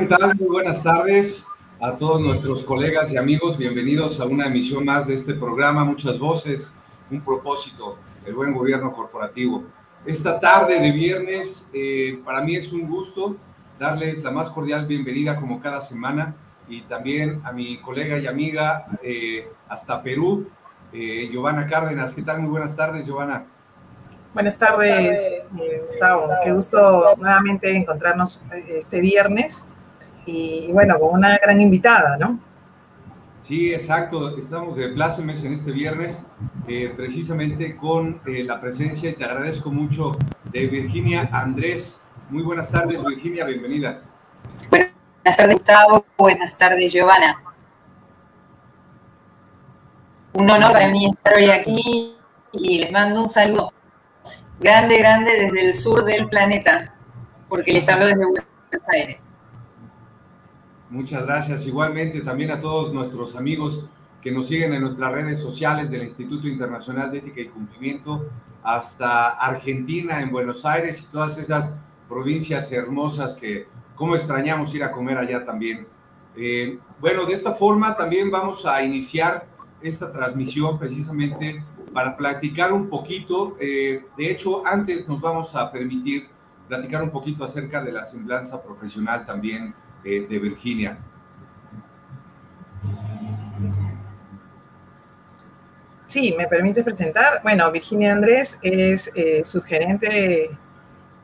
¿qué tal? Muy buenas tardes a todos nuestros colegas y amigos. Bienvenidos a una emisión más de este programa, Muchas Voces, un propósito, el buen gobierno corporativo. Esta tarde de viernes, eh, para mí es un gusto darles la más cordial bienvenida como cada semana y también a mi colega y amiga eh, hasta Perú, eh, Giovanna Cárdenas. ¿Qué tal? Muy buenas tardes, Giovanna. Buenas tardes, Gustavo. Qué gusto nuevamente encontrarnos este viernes y bueno, con una gran invitada, ¿no? Sí, exacto. Estamos de plácemes en este viernes, eh, precisamente con eh, la presencia, y te agradezco mucho, de Virginia Andrés. Muy buenas tardes, Virginia, bienvenida. Buenas tardes, Gustavo. Buenas tardes, Giovanna. Un honor para mí estar hoy aquí y les mando un saludo grande, grande desde el sur del planeta, porque les hablo desde Buenos Aires. Muchas gracias. Igualmente también a todos nuestros amigos que nos siguen en nuestras redes sociales del Instituto Internacional de Ética y Cumplimiento, hasta Argentina, en Buenos Aires y todas esas provincias hermosas que, cómo extrañamos ir a comer allá también. Eh, bueno, de esta forma también vamos a iniciar esta transmisión precisamente para platicar un poquito. Eh, de hecho, antes nos vamos a permitir platicar un poquito acerca de la semblanza profesional también de Virginia. Sí, me permite presentar. Bueno, Virginia Andrés es eh, subgerente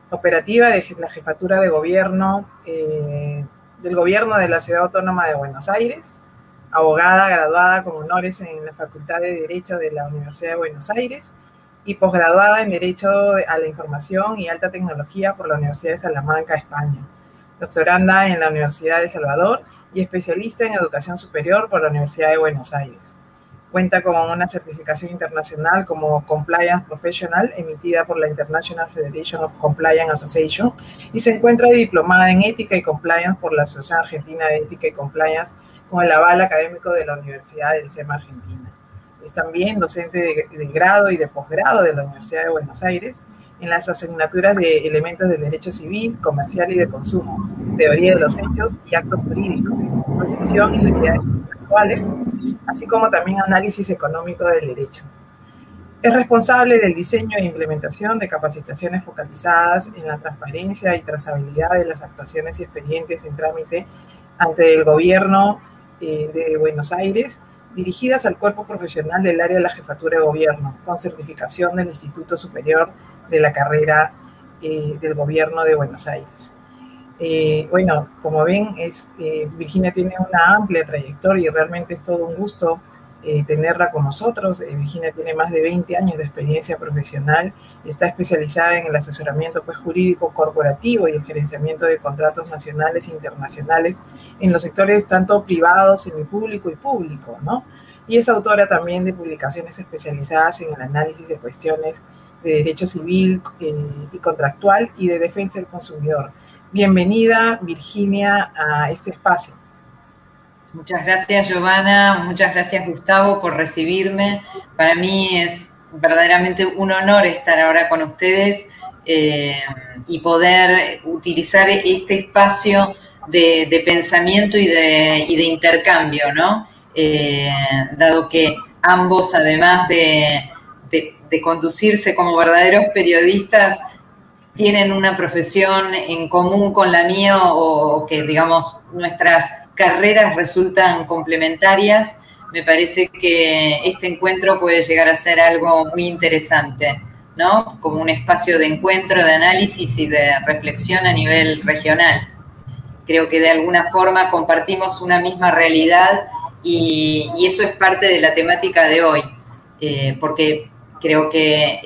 operativa de la jefatura de gobierno eh, del gobierno de la Ciudad Autónoma de Buenos Aires, abogada graduada con honores en la Facultad de Derecho de la Universidad de Buenos Aires y posgraduada en Derecho a la Información y Alta Tecnología por la Universidad de Salamanca, España doctoranda en la Universidad de Salvador y especialista en educación superior por la Universidad de Buenos Aires. Cuenta con una certificación internacional como Compliance Professional emitida por la International Federation of Compliance Association y se encuentra diplomada en Ética y Compliance por la Asociación Argentina de Ética y Compliance con el aval académico de la Universidad del SEMA Argentina. Es también docente de, de grado y de posgrado de la Universidad de Buenos Aires en las asignaturas de elementos del derecho civil, comercial y de consumo, teoría de los hechos y actos jurídicos, posición y unidades intelectuales, así como también análisis económico del derecho. Es responsable del diseño e implementación de capacitaciones focalizadas en la transparencia y trazabilidad de las actuaciones y expedientes en trámite ante el gobierno eh, de Buenos Aires, dirigidas al cuerpo profesional del área de la jefatura de gobierno, con certificación del Instituto Superior de la carrera eh, del gobierno de Buenos Aires. Eh, bueno, como ven, es, eh, Virginia tiene una amplia trayectoria y realmente es todo un gusto tenerla con nosotros. Virginia tiene más de 20 años de experiencia profesional y está especializada en el asesoramiento pues, jurídico corporativo y el gerenciamiento de contratos nacionales e internacionales en los sectores tanto privados, semipúblico y público, ¿no? Y es autora también de publicaciones especializadas en el análisis de cuestiones de Derecho Civil eh, y Contractual y de Defensa del Consumidor. Bienvenida, Virginia, a este espacio. Muchas gracias, Giovanna. Muchas gracias, Gustavo, por recibirme. Para mí es verdaderamente un honor estar ahora con ustedes eh, y poder utilizar este espacio de, pensamiento y de, intercambio, ¿no? Eh, dado que ambos, además de, de conducirse como verdaderos periodistas tienen una profesión en común con la mía o que, digamos, nuestras carreras resultan complementarias, me parece que este encuentro puede llegar a ser algo muy interesante, ¿no? Como un espacio de encuentro, de análisis y de reflexión a nivel regional. Creo que de alguna forma compartimos una misma realidad y, eso es parte de la temática de hoy, eh, porque Creo que eh,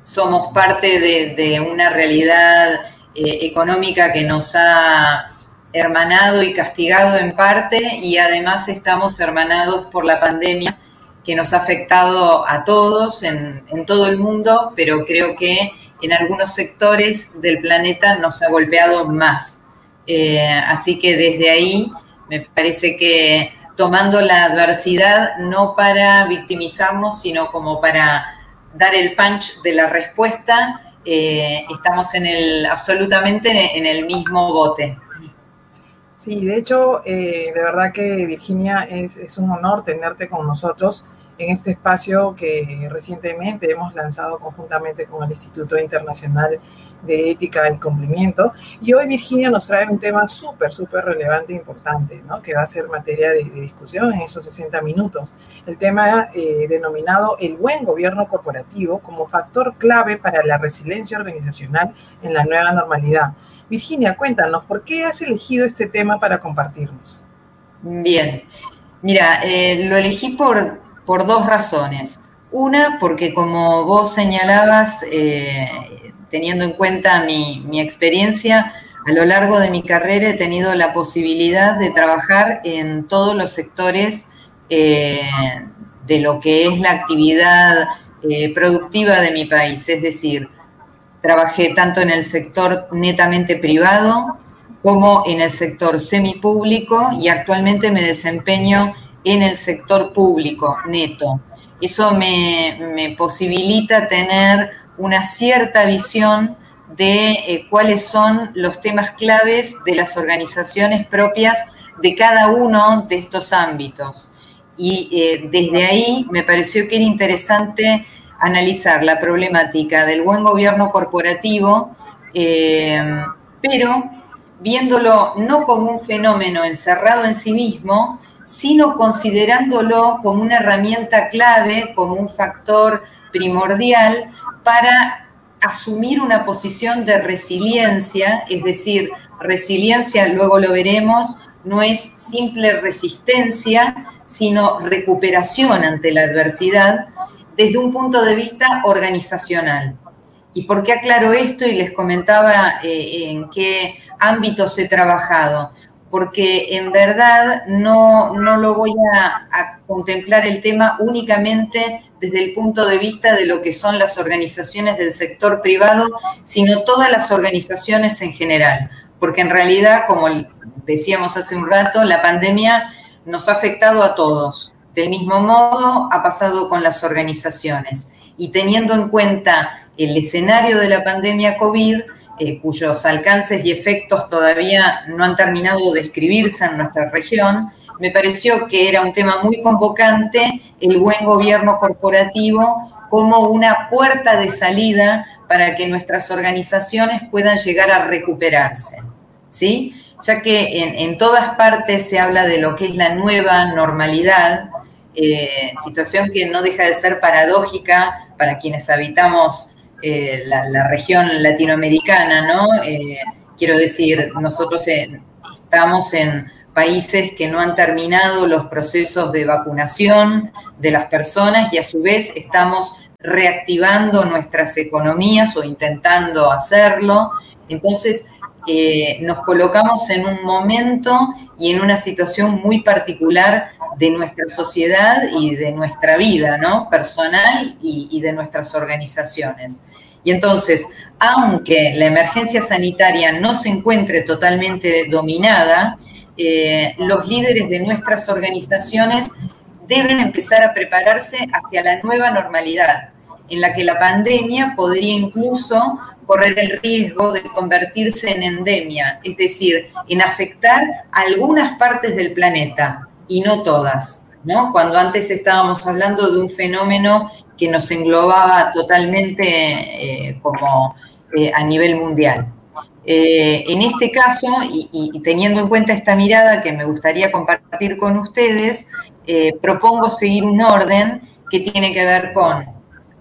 somos parte de, una realidad eh, económica que nos ha hermanado y castigado en parte y además estamos hermanados por la pandemia que nos ha afectado a todos en, todo el mundo, pero creo que en algunos sectores del planeta nos ha golpeado más. Eh, así que desde ahí me parece que tomando la adversidad no para victimizarnos, sino como para dar el punch de la respuesta, eh, estamos en el, absolutamente en el mismo bote. Sí, de hecho, eh, de verdad que Virginia es, es, un honor tenerte con nosotros en este espacio que recientemente hemos lanzado conjuntamente con el Instituto Internacional de Ética y Cumplimiento. Y hoy Virginia nos trae un tema súper, súper relevante e importante, ¿no? que va a ser materia de, discusión en esos 60 minutos. El tema eh, denominado el buen gobierno corporativo como factor clave para la resiliencia organizacional en la nueva normalidad. Virginia, cuéntanos, ¿por qué has elegido este tema para compartirnos? Bien, mira, eh, lo elegí por, por dos razones. Una, porque como vos señalabas, eh, teniendo en cuenta mi, experiencia, a lo largo de mi carrera he tenido la posibilidad de trabajar en todos los sectores eh, de lo que es la actividad eh, productiva de mi país, es decir, Trabajé tanto en el sector netamente privado como en el sector semipúblico y actualmente me desempeño en el sector público neto. Eso me, posibilita tener una cierta visión de eh, cuáles son los temas claves de las organizaciones propias de cada uno de estos ámbitos. Y eh, desde ahí me pareció que era interesante analizar la problemática del buen gobierno corporativo, eh, pero viéndolo no como un fenómeno encerrado en sí mismo, sino considerándolo como una herramienta clave, como un factor primordial para asumir una posición de resiliencia, es decir, resiliencia, luego lo veremos, no es simple resistencia, sino recuperación ante la adversidad, desde un punto de vista organizacional. ¿Y por qué aclaro esto y les comentaba eh, en qué ámbitos he trabajado? Porque en verdad no, no lo voy a, a, contemplar el tema únicamente desde el punto de vista de lo que son las organizaciones del sector privado, sino todas las organizaciones en general. Porque en realidad, como decíamos hace un rato, la pandemia nos ha afectado a todos, del mismo modo ha pasado con las organizaciones y teniendo en cuenta el escenario de la pandemia COVID, eh, cuyos alcances y efectos todavía no han terminado de escribirse en nuestra región, me pareció que era un tema muy convocante el buen gobierno corporativo como una puerta de salida para que nuestras organizaciones puedan llegar a recuperarse. ¿sí? Ya que en, todas partes se habla de lo que es la nueva normalidad, eh, situación que no deja de ser paradójica para quienes habitamos eh, la, región latinoamericana, ¿no? Eh, quiero decir, nosotros estamos en países que no han terminado los procesos de vacunación de las personas y a su vez estamos reactivando nuestras economías o intentando hacerlo. Entonces, nos colocamos en un momento y en una situación muy particular de nuestra sociedad y de nuestra vida, ¿no? Personal y, de nuestras organizaciones. Y entonces, aunque la emergencia sanitaria no se encuentre totalmente dominada, eh, los líderes de nuestras organizaciones deben empezar a prepararse hacia la nueva normalidad, en la que la pandemia podría incluso correr el riesgo de convertirse en endemia, es decir, en afectar algunas partes del planeta, y no todas, ¿no? Cuando antes estábamos hablando de un fenómeno que nos englobaba totalmente eh, como eh, a nivel mundial. Eh, en este caso, y, teniendo en cuenta esta mirada que me gustaría compartir con ustedes, propongo seguir un orden que tiene que ver con,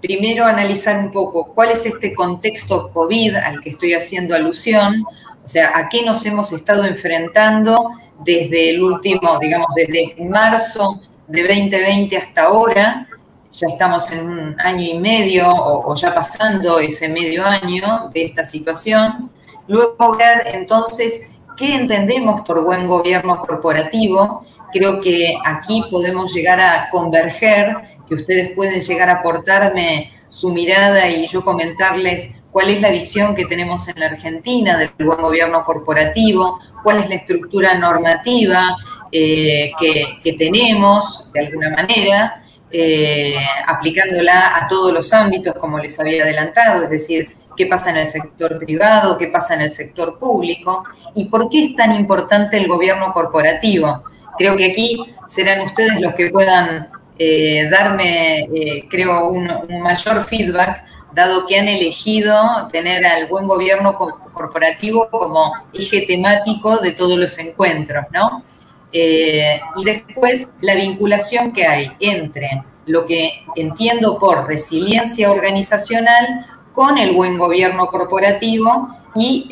primero, analizar un poco cuál es este contexto COVID al que estoy haciendo alusión, o sea, a qué nos hemos estado enfrentando desde el último, digamos, desde marzo de 2020 hasta ahora, ya estamos en un año y medio o, ya pasando ese medio año de esta situación. Luego ver entonces qué entendemos por buen gobierno corporativo. Creo que aquí podemos llegar a converger, que ustedes pueden llegar a aportarme su mirada y yo comentarles cuál es la visión que tenemos en la Argentina del buen gobierno corporativo, cuál es la estructura normativa eh, que, tenemos de alguna manera, eh, aplicándola a todos los ámbitos, como les había adelantado, es decir, qué pasa en el sector privado, qué pasa en el sector público y por qué es tan importante el gobierno corporativo. Creo que aquí serán ustedes los que puedan eh, darme, eh, creo, un, mayor feedback, dado que han elegido tener al buen gobierno corporativo como eje temático de todos los encuentros, ¿no? Eh, y después la vinculación que hay entre lo que entiendo por resiliencia organizacional con el buen gobierno corporativo y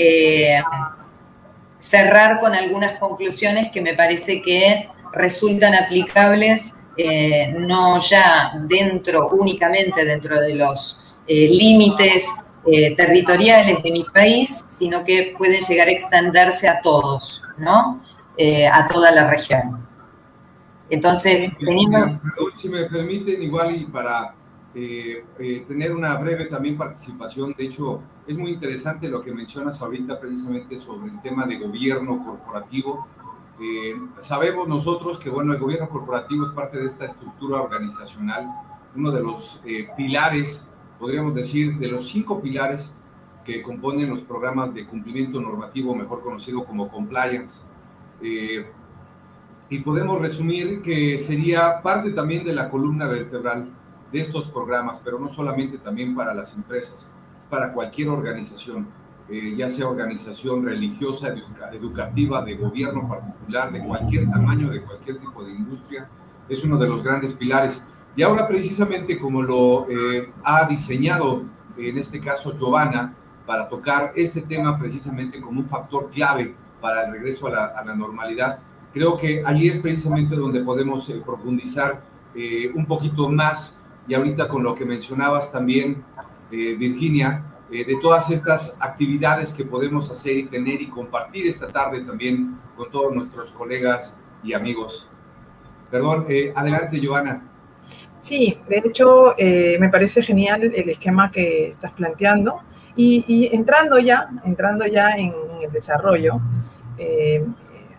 cerrar con algunas conclusiones que me parece que resultan aplicables eh, no ya dentro, únicamente dentro de los eh, límites eh, territoriales de mi país, sino que pueden llegar a extenderse a todos, ¿no? a toda la región. Entonces, teniendo... Si me permiten, igual y para tener una breve también participación, de hecho, es muy interesante lo que mencionas ahorita precisamente sobre el tema de gobierno corporativo eh, sabemos nosotros que bueno, el gobierno corporativo es parte de esta estructura organizacional, uno de los eh, pilares, podríamos decir, de los cinco pilares que componen los programas de cumplimiento normativo, mejor conocido como compliance. Eh, y podemos resumir que sería parte también de la columna vertebral de estos programas, pero no solamente también para las empresas, es para cualquier organización eh, ya sea organización religiosa, educativa, de gobierno particular, de cualquier tamaño, de cualquier tipo de industria, es uno de los grandes pilares. Y ahora precisamente como lo eh, ha diseñado, en este caso, Giovanna, para tocar este tema precisamente como un factor clave para el regreso a la, a la normalidad, creo que allí es precisamente donde podemos eh, profundizar un poquito más y ahorita con lo que mencionabas también, Virginia, eh, de todas estas actividades que podemos hacer y tener y compartir esta tarde también con todos nuestros colegas y amigos. Perdón, eh, adelante, Giovanna. Sí, de hecho, eh, me parece genial el esquema que estás planteando. Y, entrando ya, entrando ya en, el desarrollo,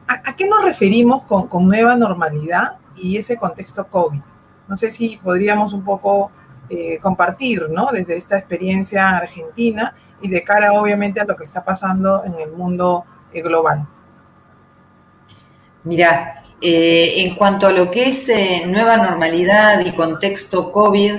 ¿a, qué nos referimos con, con nueva normalidad y ese contexto COVID? No sé si podríamos un poco eh, compartir, ¿no? Desde esta experiencia argentina y de cara, obviamente, a lo que está pasando en el mundo eh, global. Mira, eh, en cuanto a lo que es nueva normalidad y contexto COVID,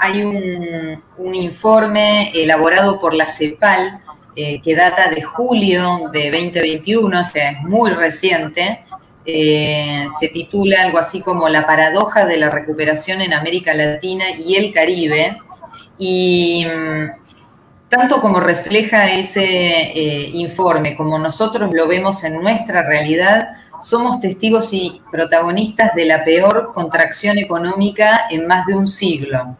hay un, un, informe elaborado por la CEPAL que data de julio de 2021, o sea, es muy reciente, eh, se titula algo así como La paradoja de la recuperación en América Latina y el Caribe. Y mm, tanto como refleja ese eh, informe, como nosotros lo vemos en nuestra realidad, somos testigos y protagonistas de la peor contracción económica en más de un siglo.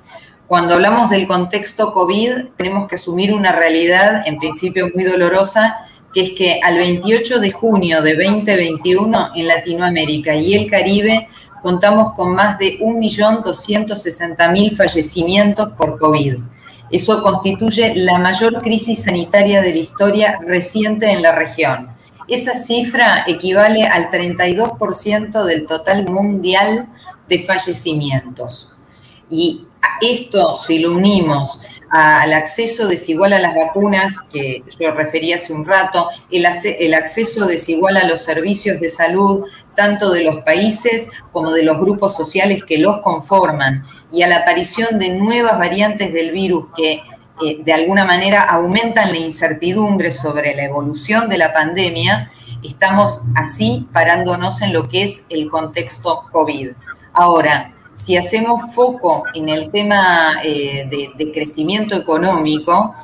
Cuando hablamos del contexto COVID, tenemos que asumir una realidad, en principio muy dolorosa, que es que al 28 de junio de 2021 en Latinoamérica y el Caribe contamos con más de 1.260.000 fallecimientos por COVID. Eso constituye la mayor crisis sanitaria de la historia reciente en la región. Esa cifra equivale al 32% del total mundial de fallecimientos. Y esto, si lo unimos al acceso desigual a las vacunas, que yo refería hace un rato, el, el, acceso desigual a los servicios de salud, tanto de los países como de los grupos sociales que los conforman, y a la aparición de nuevas variantes del virus que eh, de alguna manera aumentan la incertidumbre sobre la evolución de la pandemia, estamos así parándonos en lo que es el contexto COVID. Ahora, si hacemos foco en el tema eh, de, crecimiento económico,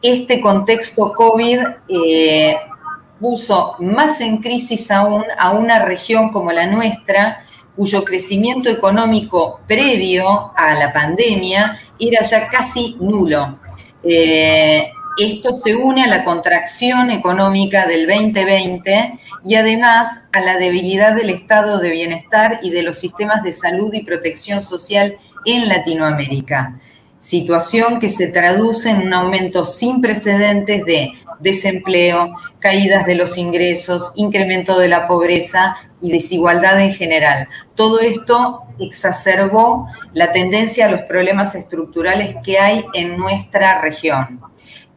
este contexto COVID eh, puso más en crisis aún a una región como la nuestra, cuyo crecimiento económico previo a la pandemia era ya casi nulo. Eh, esto se une a la contracción económica del 2020 y además a la debilidad del estado de bienestar y de los sistemas de salud y protección social en Latinoamérica. Situación que se traduce en un aumento sin precedentes de desempleo, caídas de los ingresos, incremento de la pobreza, y desigualdad en general. Todo esto exacerbó la tendencia a los problemas estructurales que hay en nuestra región.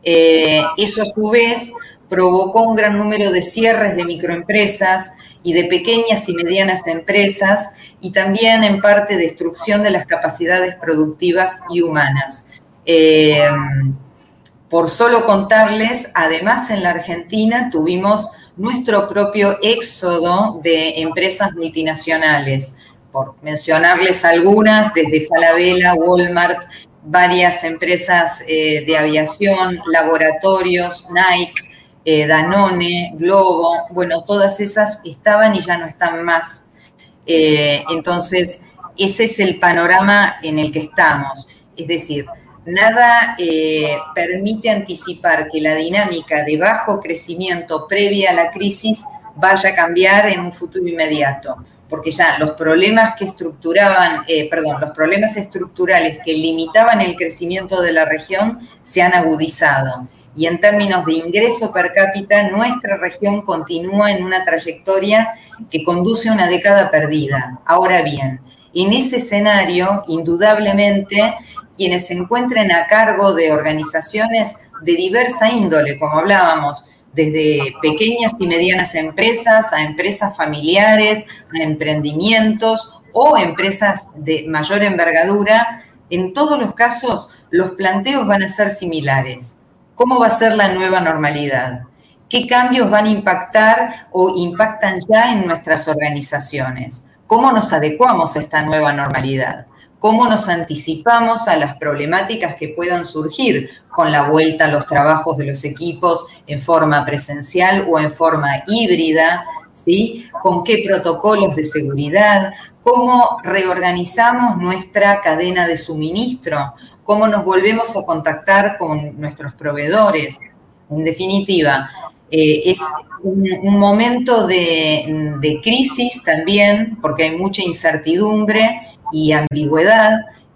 Eh, eso a su vez provocó un gran número de cierres de microempresas y de pequeñas y medianas empresas y también en parte destrucción de las capacidades productivas y humanas. Eh, por solo contarles, además en la Argentina tuvimos nuestro propio éxodo de empresas multinacionales, por mencionarles algunas, desde Falabella, Walmart, varias empresas eh, de aviación, laboratorios, Nike, eh, Danone, Globo, bueno, todas esas estaban y ya no están más. Eh, entonces, ese es el panorama en el que estamos. Es decir, nada eh, permite anticipar que la dinámica de bajo crecimiento previa a la crisis vaya a cambiar en un futuro inmediato, porque ya los problemas que estructuraban, perdón, los problemas estructurales que limitaban el crecimiento de la región se han agudizado y en términos de ingreso per cápita, nuestra región continúa en una trayectoria que conduce a una década perdida. Ahora bien, en ese escenario, indudablemente, quienes se encuentren a cargo de organizaciones de diversa índole, como hablábamos, desde pequeñas y medianas empresas a empresas familiares, a emprendimientos o empresas de mayor envergadura, en todos los casos los planteos van a ser similares ¿Cómo va a ser la nueva normalidad? ¿Qué cambios van a impactar o impactan ya en nuestras organizaciones? ¿Cómo nos adecuamos a esta nueva normalidad? ¿Cómo nos anticipamos a las problemáticas que puedan surgir con la vuelta a los trabajos de los equipos en forma presencial o en forma híbrida? ¿Sí? ¿Con qué protocolos de seguridad? ¿Cómo reorganizamos nuestra cadena de suministro? cómo nos volvemos a contactar con nuestros proveedores. En definitiva, eh, es un, momento de, de, crisis también, porque hay mucha incertidumbre y ambigüedad,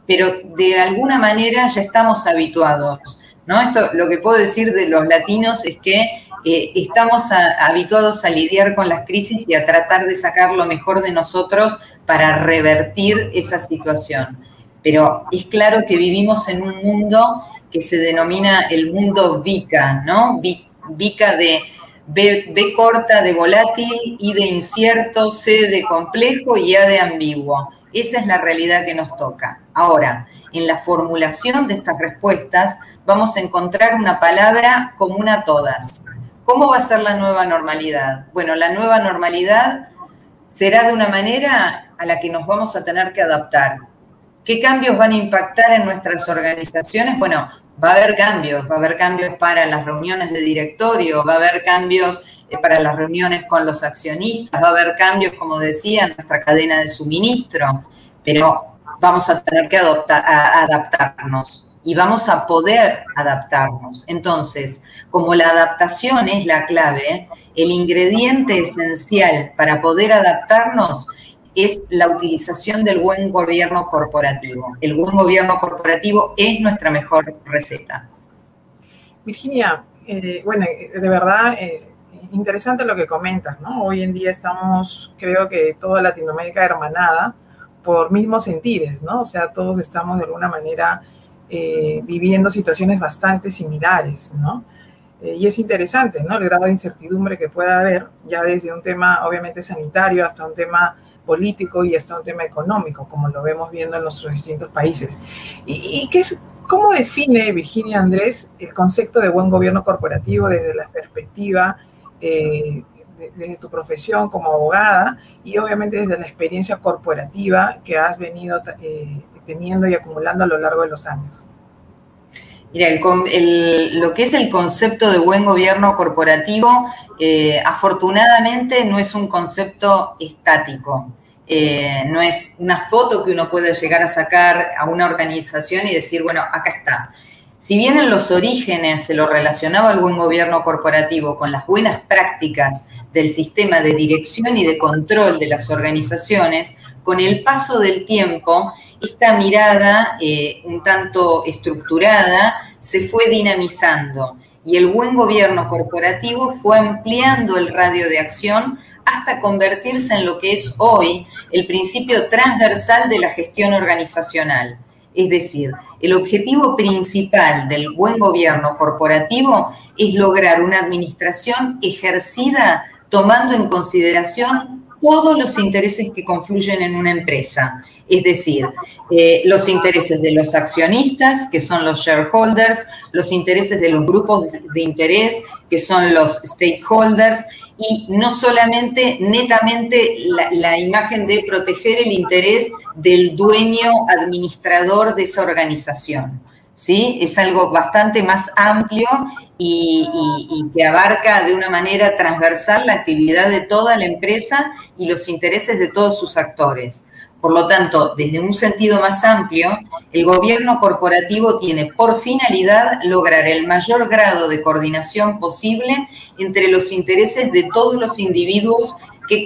pero de alguna manera ya estamos habituados. ¿No? Esto, lo que puedo decir de los latinos es que eh, estamos habituados a lidiar con las crisis y a tratar de sacar lo mejor de nosotros para revertir esa situación pero es claro que vivimos en un mundo que se denomina el mundo VICA, ¿no? VICA de B, corta de volátil, I de incierto, C de complejo y A de ambiguo. Esa es la realidad que nos toca. Ahora, en la formulación de estas respuestas vamos a encontrar una palabra común a todas. ¿Cómo va a ser la nueva normalidad? Bueno, la nueva normalidad será de una manera a la que nos vamos a tener que adaptar. ¿Qué cambios van a impactar en nuestras organizaciones? Bueno, va a haber cambios, va a haber cambios para las reuniones de directorio, va a haber cambios eh, para las reuniones con los accionistas, va a haber cambios, como decía, en nuestra cadena de suministro, pero vamos a tener que adaptarnos y vamos a poder adaptarnos. Entonces, como la adaptación es la clave, el ingrediente esencial para poder adaptarnos es la utilización del buen gobierno corporativo. El buen gobierno corporativo es nuestra mejor receta. Virginia, eh, bueno, de verdad, eh, interesante lo que comentas, ¿no? Hoy en día estamos, creo que toda Latinoamérica hermanada por mismos sentires, ¿no? O sea, todos estamos de alguna manera eh, viviendo situaciones bastante similares, ¿no? y es interesante, ¿no? El grado de incertidumbre que pueda haber, ya desde un tema obviamente sanitario hasta un tema político y hasta un tema económico, como lo vemos viendo en nuestros distintos países. ¿Y, qué es, cómo define Virginia Andrés el concepto de buen gobierno corporativo desde la perspectiva, eh, desde tu profesión como abogada y obviamente desde la experiencia corporativa que has venido eh, teniendo y acumulando a lo largo de los años? Mira, lo que es el concepto de buen gobierno corporativo, eh, afortunadamente no es un concepto estático. Eh, no es una foto que uno puede llegar a sacar a una organización y decir, bueno, acá está. Si bien en los orígenes se lo relacionaba al buen gobierno corporativo con las buenas prácticas del sistema de dirección y de control de las organizaciones, con el paso del tiempo, esta mirada eh, un tanto estructurada se fue dinamizando y el buen gobierno corporativo fue ampliando el radio de acción hasta convertirse en lo que es hoy el principio transversal de la gestión organizacional. Es decir, el objetivo principal del buen gobierno corporativo es lograr una administración ejercida tomando en consideración todos los intereses que confluyen en una empresa. Es decir, eh, los intereses de los accionistas, que son los shareholders, los intereses de los grupos de interés, que son los stakeholders, y no solamente netamente la, la, imagen de proteger el interés del dueño administrador de esa organización. ¿sí? Es algo bastante más amplio y, que abarca de una manera transversal la actividad de toda la empresa y los intereses de todos sus actores. Por lo tanto, desde un sentido más amplio, el gobierno corporativo tiene por finalidad lograr el mayor grado de coordinación posible entre los intereses de todos los individuos que,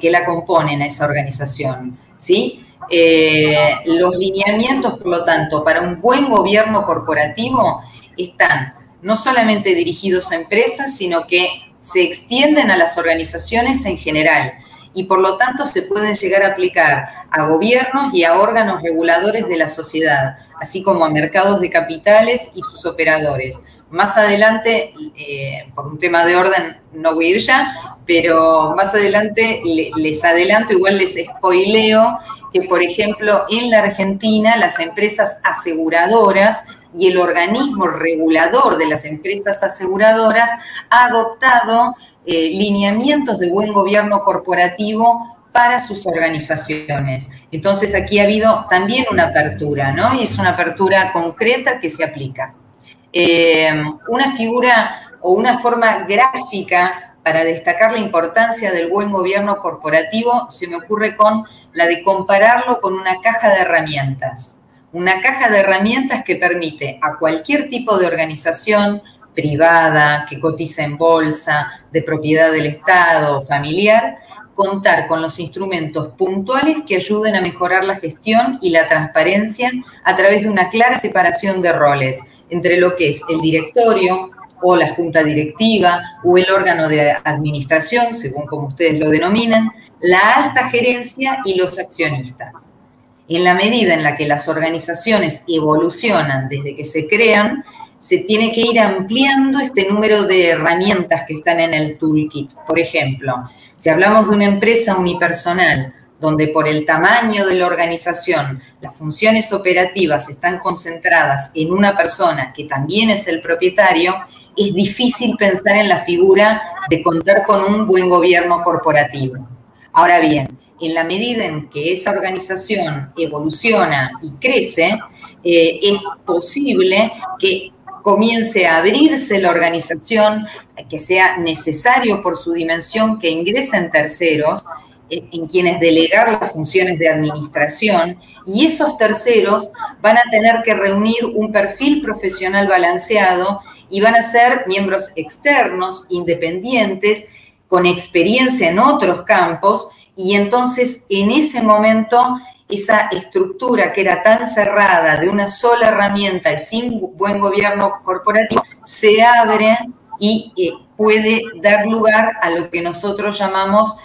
que la componen a esa organización. ¿sí? Eh, los lineamientos, por lo tanto, para un buen gobierno corporativo están no solamente dirigidos a empresas, sino que se extienden a las organizaciones en general y por lo tanto se pueden llegar a aplicar a gobiernos y a órganos reguladores de la sociedad, así como a mercados de capitales y sus operadores. Más adelante, eh, por un tema de orden, no voy a ir ya, pero más adelante les adelanto, igual les spoileo, que por ejemplo en la Argentina las empresas aseguradoras y el organismo regulador de las empresas aseguradoras ha adoptado eh, lineamientos de buen gobierno corporativo para sus organizaciones. Entonces aquí ha habido también una apertura, ¿no? Y es una apertura concreta que se aplica. Eh, una figura o una forma gráfica para destacar la importancia del buen gobierno corporativo se me ocurre con la de compararlo con una caja de herramientas. Una caja de herramientas que permite a cualquier tipo de organización, privada, que cotiza en bolsa, de propiedad del Estado, familiar, contar con los instrumentos puntuales que ayuden a mejorar la gestión y la transparencia a través de una clara separación de roles entre lo que es el directorio o la junta directiva o el órgano de administración, según como ustedes lo denominan, la alta gerencia y los accionistas. En la medida en la que las organizaciones evolucionan desde que se crean, se tiene que ir ampliando este número de herramientas que están en el toolkit. Por ejemplo, si hablamos de una empresa unipersonal, donde por el tamaño de la organización las funciones operativas están concentradas en una persona que también es el propietario, es difícil pensar en la figura de contar con un buen gobierno corporativo. Ahora bien, en la medida en que esa organización evoluciona y crece, eh, es posible que comience a abrirse la organización, que sea necesario por su dimensión que ingresen terceros eh, en quienes delegar las funciones de administración y esos terceros van a tener que reunir un perfil profesional balanceado y van a ser miembros externos, independientes, con experiencia en otros campos y entonces en ese momento esa estructura que era tan cerrada de una sola herramienta y sin buen gobierno corporativo se abre y eh, puede dar lugar a lo que nosotros llamamos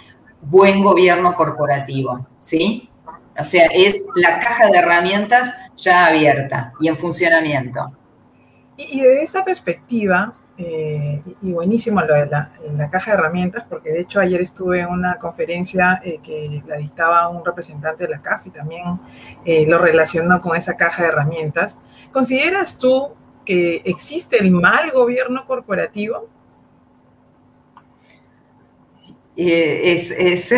buen gobierno corporativo, ¿sí? O sea, es la caja de herramientas ya abierta y en funcionamiento. Y, desde esa perspectiva, eh, y buenísimo lo de la, caja de herramientas, porque de hecho ayer estuve en una conferencia eh, que la dictaba un representante de la CAF y también eh, lo relacionó con esa caja de herramientas. ¿Consideras tú que existe el mal gobierno corporativo? es, es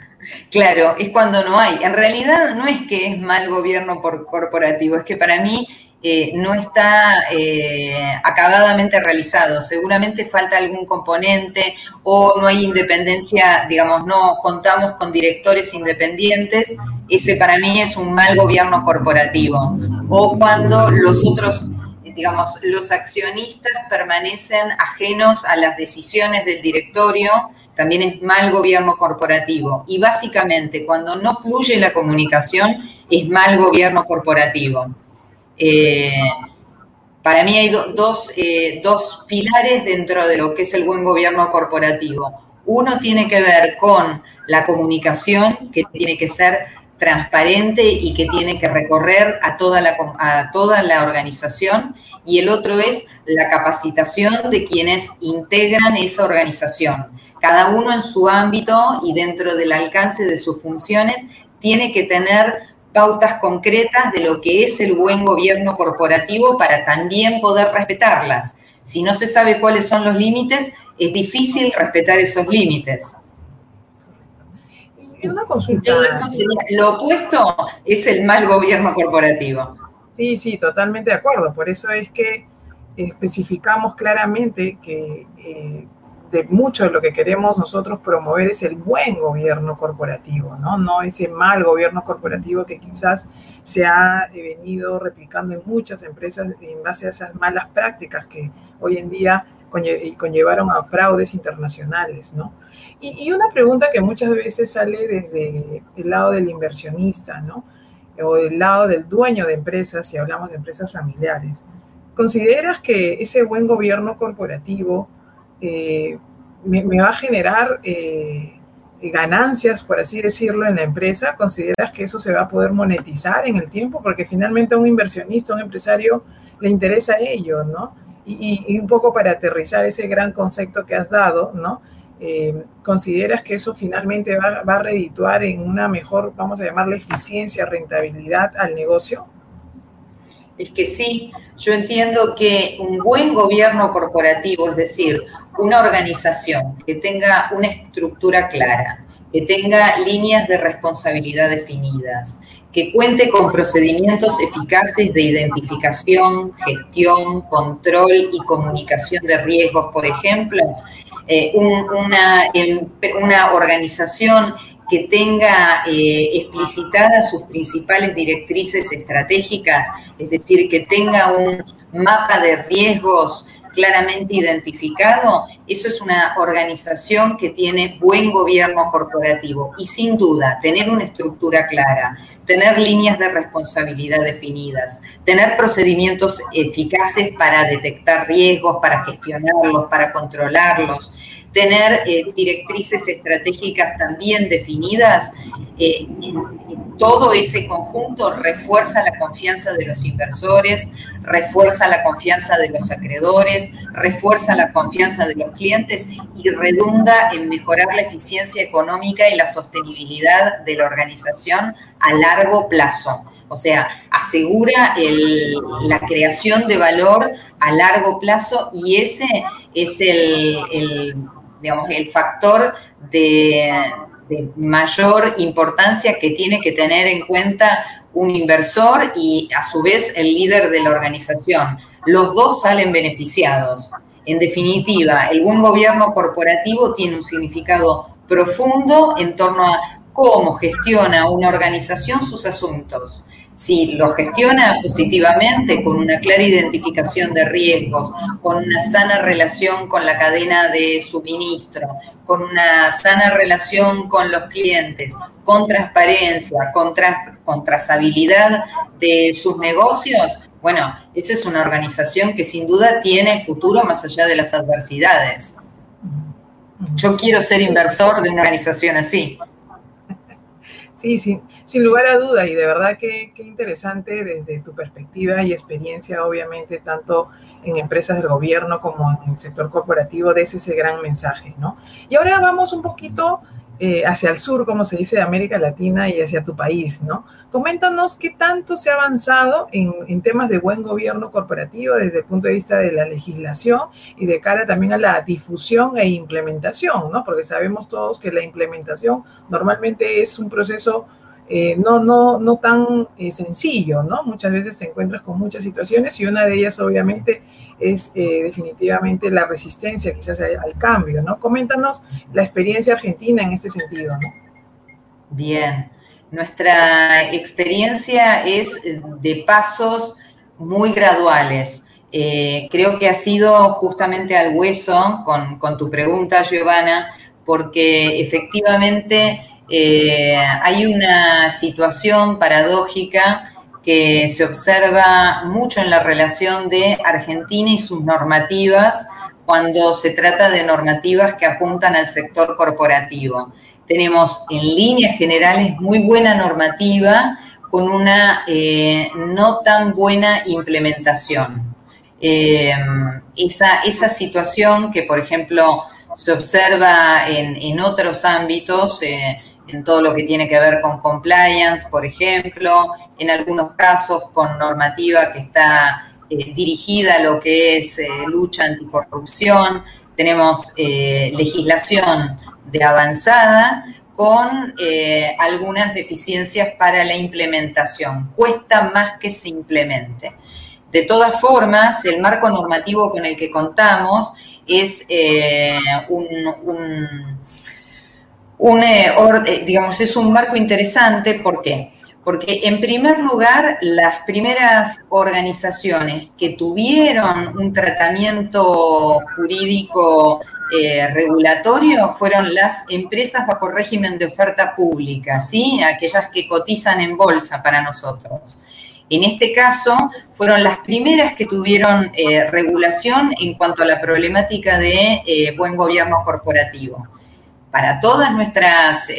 claro, es cuando no hay. En realidad no es que es mal gobierno por corporativo, es que para mí eh, no está eh, acabadamente realizado. Seguramente falta algún componente o no hay independencia, digamos, no contamos con directores independientes. Ese para mí es un mal gobierno corporativo. O cuando los otros, digamos, los accionistas permanecen ajenos a las decisiones del directorio, también es mal gobierno corporativo. Y básicamente, cuando no fluye la comunicación, es mal gobierno corporativo. Eh, para mí hay eh, dos, pilares dentro de lo que es el buen gobierno corporativo. Uno tiene que ver con la comunicación, que tiene que ser transparente y que tiene que recorrer a toda la, a toda la organización, y el otro es la capacitación de quienes integran esa organización. Cada uno en su ámbito y dentro del alcance de sus funciones tiene que tener pautas concretas de lo que es el buen gobierno corporativo para también poder respetarlas. Si no se sabe cuáles son los límites, es difícil respetar esos límites. Y una consulta. lo opuesto es el mal gobierno corporativo. Sí, sí, totalmente de acuerdo. Por eso es que especificamos claramente que eh, de mucho de lo que queremos nosotros promover es el buen gobierno corporativo, ¿no? No ese mal gobierno corporativo que quizás se ha eh, venido replicando en muchas empresas en base a esas malas prácticas que hoy en día conllevaron a fraudes internacionales, ¿no? Y, una pregunta que muchas veces sale desde el lado del inversionista, ¿no? O del lado del dueño de empresas, si hablamos de empresas familiares. ¿Consideras que ese buen gobierno corporativo eh, me, va a generar eh, ganancias, por así decirlo, en la empresa? ¿Consideras que eso se va a poder monetizar en el tiempo? Porque finalmente a un inversionista, a un empresario, le interesa ello, ¿no? Y, un poco para aterrizar ese gran concepto que has dado, ¿no? Eh, ¿Consideras que eso finalmente va, va, a redituar en una mejor, vamos a llamarle, eficiencia, rentabilidad al negocio? Es que sí, yo entiendo que un buen gobierno corporativo, es decir, una organización que tenga una estructura clara, que tenga líneas de responsabilidad definidas, que cuente con procedimientos eficaces de identificación, gestión, control y comunicación de riesgos, por ejemplo, eh, una, una organización que tenga eh, explicitadas sus principales directrices estratégicas, es decir, que tenga un mapa de riesgos claramente identificado, eso es una organización que tiene buen gobierno corporativo. Y sin duda tener una estructura clara, tener líneas de responsabilidad definidas, tener procedimientos eficaces para detectar riesgos, para gestionarlos, para controlarlos, tener eh, directrices estratégicas también definidas, eh, todo ese conjunto refuerza la confianza de los inversores, refuerza la confianza de los acreedores, refuerza la confianza de los clientes y redunda en mejorar la eficiencia económica y la sostenibilidad de la organización a largo plazo. O sea, asegura la creación de valor a largo plazo y ese es el digamos, el factor de, mayor importancia que tiene que tener en cuenta un inversor y a su vez el líder de la organización. Los dos salen beneficiados. En definitiva, el buen gobierno corporativo tiene un significado profundo en torno a cómo gestiona una organización sus asuntos si lo gestiona positivamente, con una clara identificación de riesgos, con una sana relación con la cadena de suministro, con una sana relación con los clientes, con transparencia, con, trazabilidad de sus negocios, bueno, esa es una organización que sin duda tiene futuro más allá de las adversidades. Yo quiero ser inversor de una organización así. Sí, sí, sin lugar a duda, y de verdad que, interesante desde tu perspectiva y experiencia, obviamente, tanto en empresas del gobierno como en el sector corporativo, de ese gran mensaje, ¿no? Y ahora vamos un poquito eh, hacia el sur, como se dice, de América Latina y hacia tu país, ¿no? Coméntanos qué tanto se ha avanzado en, temas de buen gobierno corporativo desde el punto de vista de la legislación y de cara también a la difusión e implementación, ¿no? Porque sabemos todos que la implementación normalmente es un proceso eh, no, no, no tan eh, sencillo, ¿no? Muchas veces te encuentras con muchas situaciones y una de ellas obviamente es eh, definitivamente la resistencia quizás al, cambio, ¿no? Coméntanos la experiencia argentina en este sentido, ¿no? Bien, nuestra experiencia es de pasos muy graduales. creo que ha sido justamente al hueso con, con tu pregunta, Giovanna, porque efectivamente eh, hay una situación paradójica que se observa mucho en la relación de Argentina y sus normativas cuando se trata de normativas que apuntan al sector corporativo. Tenemos en líneas generales muy buena normativa con una eh, no tan buena implementación. Eh, esa, esa, situación que, por ejemplo, se observa en, otros ámbitos, en todo lo que tiene que ver con compliance, por ejemplo, en algunos casos con normativa que está dirigida a lo que es lucha anticorrupción, tenemos legislación de avanzada, con eh, algunas deficiencias para la implementación. Cuesta más que se implemente. De todas formas, el marco normativo con el que contamos es eh, un, eh, digamos, es un marco interesante. ¿Por qué? Porque en primer lugar, las primeras organizaciones que tuvieron un tratamiento jurídico eh, regulatorio fueron las empresas bajo régimen de oferta pública, ¿sí? aquellas que cotizan en bolsa para nosotros. En este caso, fueron las primeras que tuvieron eh, regulación en cuanto a la problemática de eh, buen gobierno corporativo. Para todas nuestras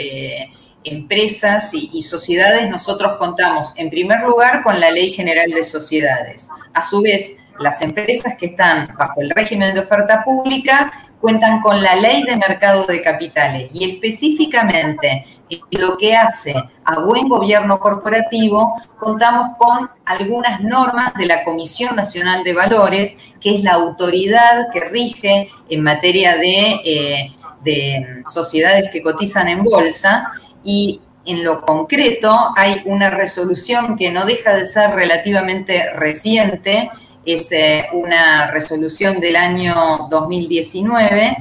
empresas y, sociedades, nosotros contamos, en primer lugar, con la Ley General de Sociedades. A su vez, las empresas que están bajo el régimen de oferta pública cuentan con la ley de mercado de capitales y específicamente lo que hace a buen gobierno corporativo, contamos con algunas normas de la Comisión Nacional de Valores, que es la autoridad que rige en materia de, eh, de sociedades que cotizan en bolsa y en lo concreto hay una resolución que no deja de ser relativamente reciente, es eh, una resolución del año 2019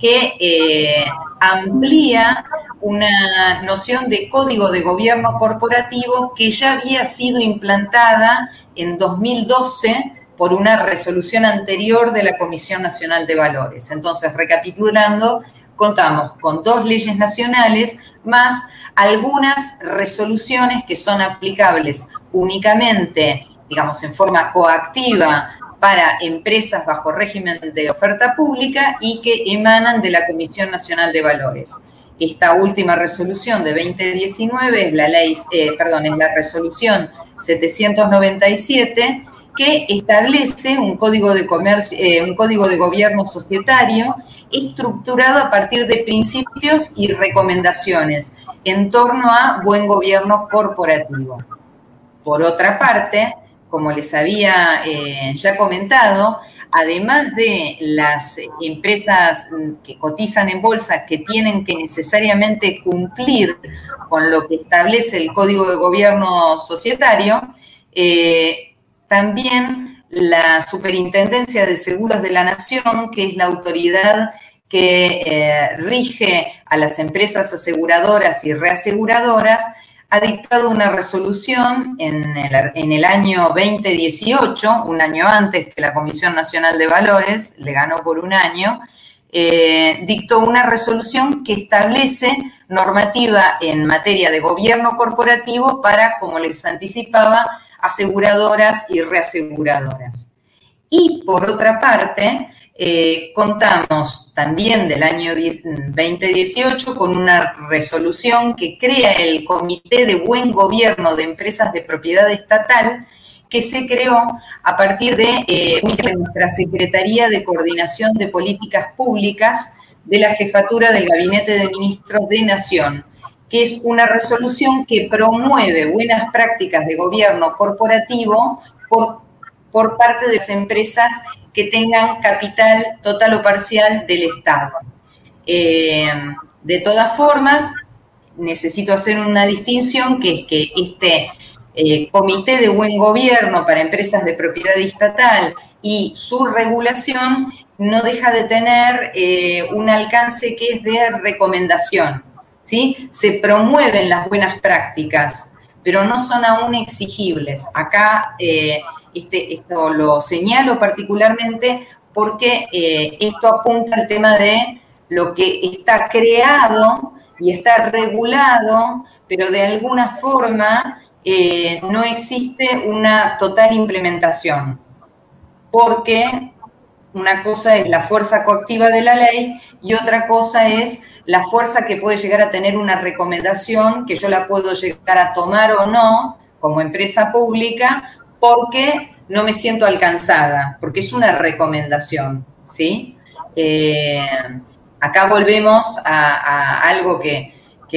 que eh, amplía una noción de código de gobierno corporativo que ya había sido implantada en 2012 por una resolución anterior de la Comisión Nacional de Valores. Entonces, recapitulando, contamos con dos leyes nacionales más algunas resoluciones que son aplicables únicamente digamos, en forma coactiva para empresas bajo régimen de oferta pública y que emanan de la Comisión Nacional de Valores. Esta última resolución de 2019 es la ley, eh, perdón, es la resolución 797 que establece un código de comercio, eh, un código de gobierno societario estructurado a partir de principios y recomendaciones en torno a buen gobierno corporativo. Por otra parte, como les había eh, ya comentado, además de las empresas que cotizan en bolsa que tienen que necesariamente cumplir con lo que establece el Código de Gobierno Societario, eh, también la Superintendencia de Seguros de la Nación, que es la autoridad que eh, rige a las empresas aseguradoras y reaseguradoras, ha dictado una resolución en el, año 2018, un año antes que la Comisión Nacional de Valores, le ganó por un año, eh, dictó una resolución que establece normativa en materia de gobierno corporativo para, como les anticipaba, aseguradoras y reaseguradoras. Y por otra parte, eh, contamos también del año 2018 con una resolución que crea el Comité de Buen Gobierno de Empresas de Propiedad Estatal, que se creó a partir de eh, nuestra Secretaría de Coordinación de Políticas Públicas de la Jefatura del Gabinete de Ministros de Nación, que es una resolución que promueve buenas prácticas de gobierno corporativo por, por parte de las empresas que tengan capital total o parcial del Estado. Eh, de todas formas, necesito hacer una distinción, que es que este eh, Comité de Buen Gobierno para Empresas de Propiedad Estatal y su regulación no deja de tener eh, un alcance que es de recomendación. Se promueven las buenas prácticas, pero no son aún exigibles. Acá este, esto lo señalo particularmente porque eh, esto apunta al tema de lo que está creado y está regulado, pero de alguna forma eh, no existe una total implementación, porque una cosa es la fuerza coactiva de la ley y otra cosa es la fuerza que puede llegar a tener una recomendación que yo la puedo llegar a tomar o no como empresa pública porque no me siento alcanzada, porque es una recomendación, ¿sí? Eh, acá volvemos a, algo que,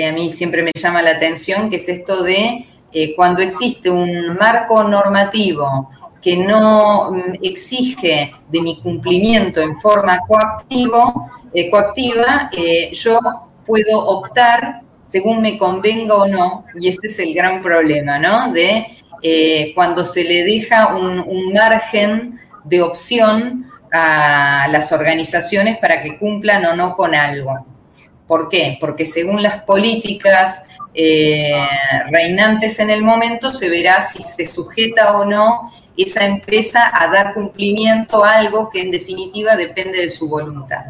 a mí siempre me llama la atención, que es esto de eh, cuando existe un marco normativo que no mm, exige de mi cumplimiento en forma eh, coactiva, yo puedo optar según me convenga o no, y ese es el gran problema, ¿no? De eh, cuando se le deja un, margen de opción a las organizaciones para que cumplan o no con algo. ¿Por qué? Porque según las políticas eh, reinantes en el momento se verá si se sujeta o no esa empresa a dar cumplimiento a algo que en definitiva depende de su voluntad.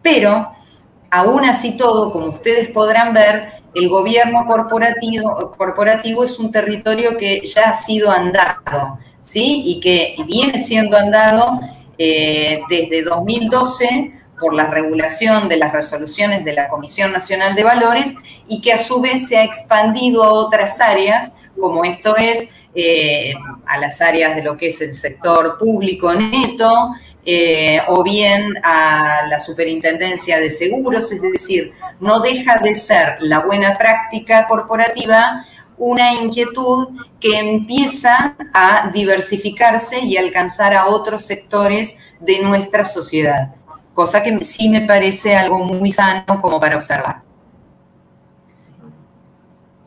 Pero aún así todo, como ustedes podrán ver, el gobierno corporativo, corporativo es un territorio que ya ha sido andado, ¿sí? Y que viene siendo andado eh, desde 2012 por la regulación de las resoluciones de la Comisión Nacional de Valores y que a su vez se ha expandido a otras áreas, como esto es eh, a las áreas de lo que es el sector público neto, eh, o bien a la superintendencia de seguros, es decir, no deja de ser la buena práctica corporativa una inquietud que empieza a diversificarse y alcanzar a otros sectores de nuestra sociedad, cosa que sí me parece algo muy sano como para observar.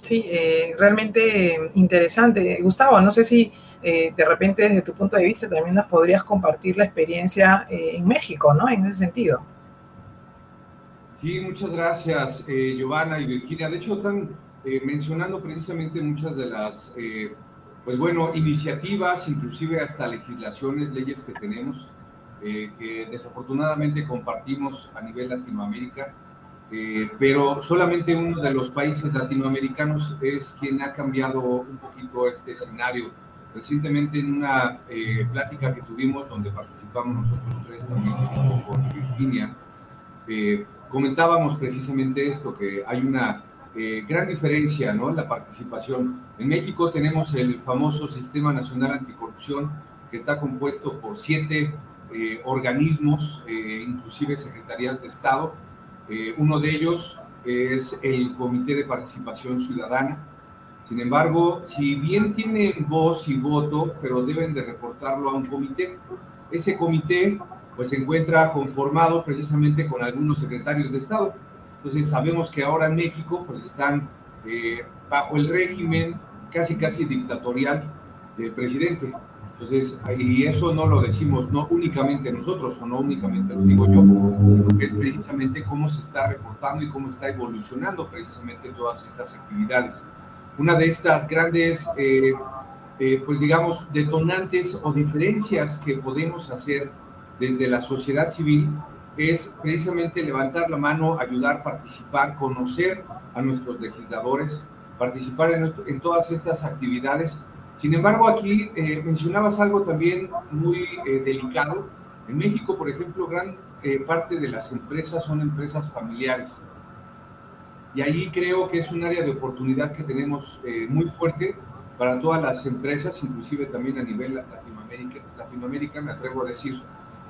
Sí, eh, realmente interesante. Gustavo, no sé si eh, de repente desde tu punto de vista también nos podrías compartir la experiencia eh, en México, ¿no? En ese sentido. Sí, muchas gracias, eh, Giovanna y Virginia. De hecho, están mencionando precisamente muchas de las, pues bueno, iniciativas, inclusive hasta legislaciones, leyes que tenemos, que desafortunadamente compartimos a nivel Latinoamérica. pero solamente uno de los países latinoamericanos es quien ha cambiado un poquito este escenario Recientemente en una eh, plática que tuvimos donde participamos nosotros tres también con Virginia, eh, comentábamos precisamente esto, que hay una eh, gran diferencia ¿no? en la participación. En México tenemos el famoso Sistema Nacional Anticorrupción, que está compuesto por siete organismos, inclusive secretarías de Estado. uno de ellos es el Comité de Participación Ciudadana, sin embargo, si bien tienen voz y voto, pero deben de reportarlo a un comité, ese comité pues se encuentra conformado precisamente con algunos secretarios de Estado. Entonces sabemos que ahora en México pues están eh, bajo el régimen casi casi dictatorial del presidente. Entonces, y eso no lo decimos no únicamente nosotros, o no únicamente lo digo yo, sino que es precisamente cómo se está reportando y cómo está evolucionando precisamente todas estas actividades una de estas grandes, eh, eh, pues digamos, detonantes o diferencias que podemos hacer desde la sociedad civil es precisamente levantar la mano, ayudar, participar, conocer a nuestros legisladores, participar en, todas estas actividades. Sin embargo, aquí eh, mencionabas algo también muy delicado. En México, por ejemplo, gran parte de las empresas son empresas familiares y ahí creo que es un área de oportunidad que tenemos eh, muy fuerte para todas las empresas, inclusive también a nivel Latinoamérica, Latinoamérica me atrevo a decir,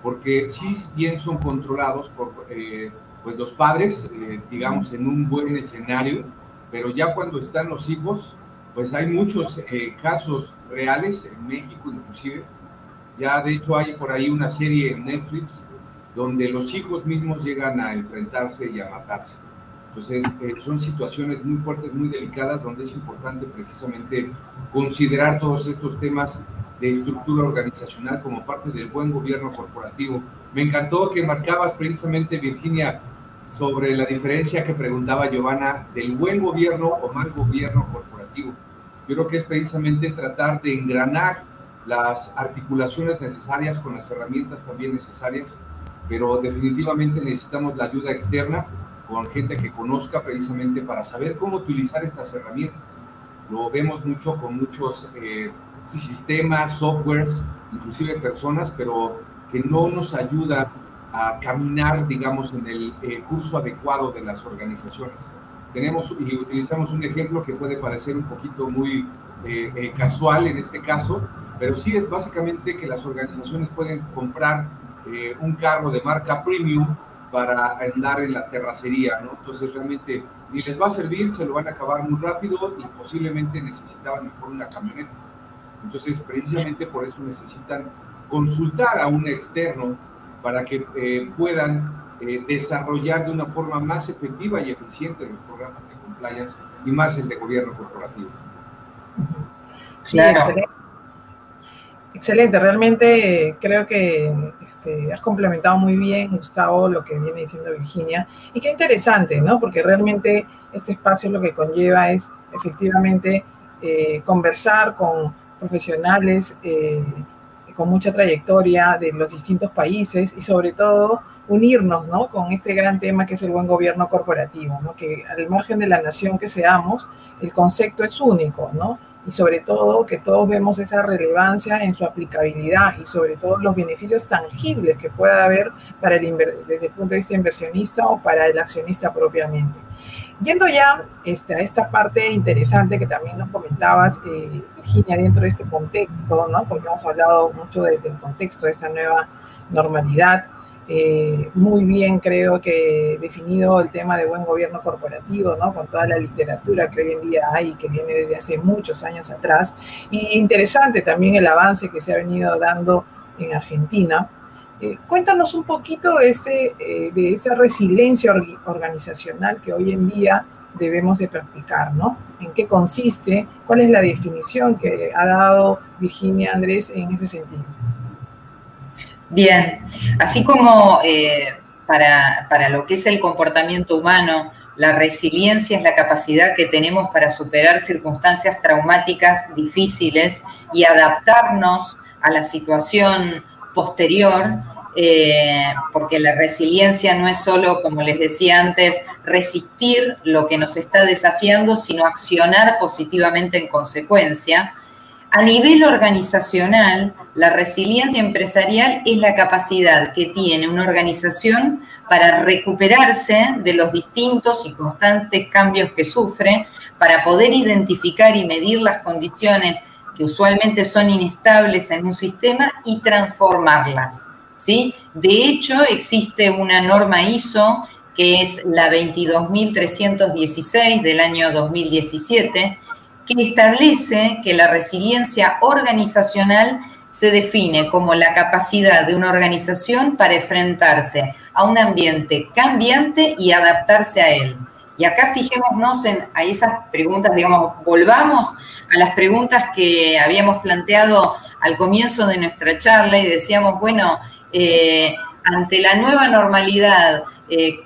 porque sí bien son controlados por eh, pues los padres, eh, digamos, en un buen escenario, pero ya cuando están los hijos, pues hay muchos casos reales en México inclusive, ya de hecho hay por ahí una serie en Netflix donde los hijos mismos llegan a enfrentarse y a matarse. Entonces, eh, son situaciones muy fuertes, muy delicadas, donde es importante precisamente considerar todos estos temas de estructura organizacional como parte del buen gobierno corporativo. Me encantó que marcabas precisamente, Virginia, sobre la diferencia que preguntaba Giovanna del buen gobierno o mal gobierno corporativo. Yo creo que es precisamente tratar de engranar las articulaciones necesarias con las herramientas también necesarias, pero definitivamente necesitamos la ayuda externa con gente que conozca precisamente para saber cómo utilizar estas herramientas. Lo vemos mucho con muchos eh, sistemas, softwares, inclusive personas, pero que no nos ayuda a caminar, digamos, en el eh, curso adecuado de las organizaciones. Tenemos y utilizamos un ejemplo que puede parecer un poquito muy eh, eh, casual en este caso, pero sí es básicamente que las organizaciones pueden comprar un carro de marca premium para andar en la terracería, ¿no? Entonces realmente ni les va a servir, se lo van a acabar muy rápido y posiblemente necesitaban mejor una camioneta. Entonces precisamente por eso necesitan consultar a un externo para que eh, puedan eh, desarrollar de una forma más efectiva y eficiente los programas de compliance y más el de gobierno corporativo. Claro. excelente. realmente creo que este, has complementado muy bien, Gustavo, lo que viene diciendo Virginia. Y qué interesante, ¿no? Porque realmente este espacio lo que conlleva es efectivamente eh, conversar con profesionales con mucha trayectoria de los distintos países y sobre todo unirnos ¿no? con este gran tema que es el buen gobierno corporativo, ¿no? que al margen de la nación que seamos, el concepto es único, ¿no? y sobre todo que todos vemos esa relevancia en su aplicabilidad y sobre todo los beneficios tangibles que pueda haber para el desde el punto de vista inversionista o para el accionista propiamente. Yendo ya este, a esta parte interesante que también nos comentabas, eh, Virginia, dentro de este contexto, ¿no? porque hemos hablado mucho del contexto de esta nueva normalidad, eh, muy bien creo que definido el tema de buen gobierno corporativo, ¿no? con toda la literatura que hoy en día hay que viene desde hace muchos años atrás. Y interesante también el avance que se ha venido dando en Argentina. Eh, cuéntanos un poquito ese, eh, de esa resiliencia organizacional que hoy en día debemos de practicar, ¿no? ¿En qué consiste? ¿Cuál es la definición que ha dado Virginia Andrés en ese sentido? Bien, así como eh, para, para lo que es el comportamiento humano, la resiliencia es la capacidad que tenemos para superar circunstancias traumáticas difíciles y adaptarnos a la situación posterior, eh, porque la resiliencia no es solo, como les decía antes, resistir lo que nos está desafiando, sino accionar positivamente en consecuencia. A nivel organizacional, la resiliencia empresarial es la capacidad que tiene una organización para recuperarse de los distintos y constantes cambios que sufre, para poder identificar y medir las condiciones que usualmente son inestables en un sistema y transformarlas. ¿sí? De hecho, existe una norma ISO que es la 22.316 del año 2017, que establece que la resiliencia organizacional se define como la capacidad de una organización para enfrentarse a un ambiente cambiante y adaptarse a él. Y acá fijémonos en a esas preguntas, digamos, volvamos a las preguntas que habíamos planteado al comienzo de nuestra charla y decíamos, bueno, eh, ante la nueva normalidad, eh,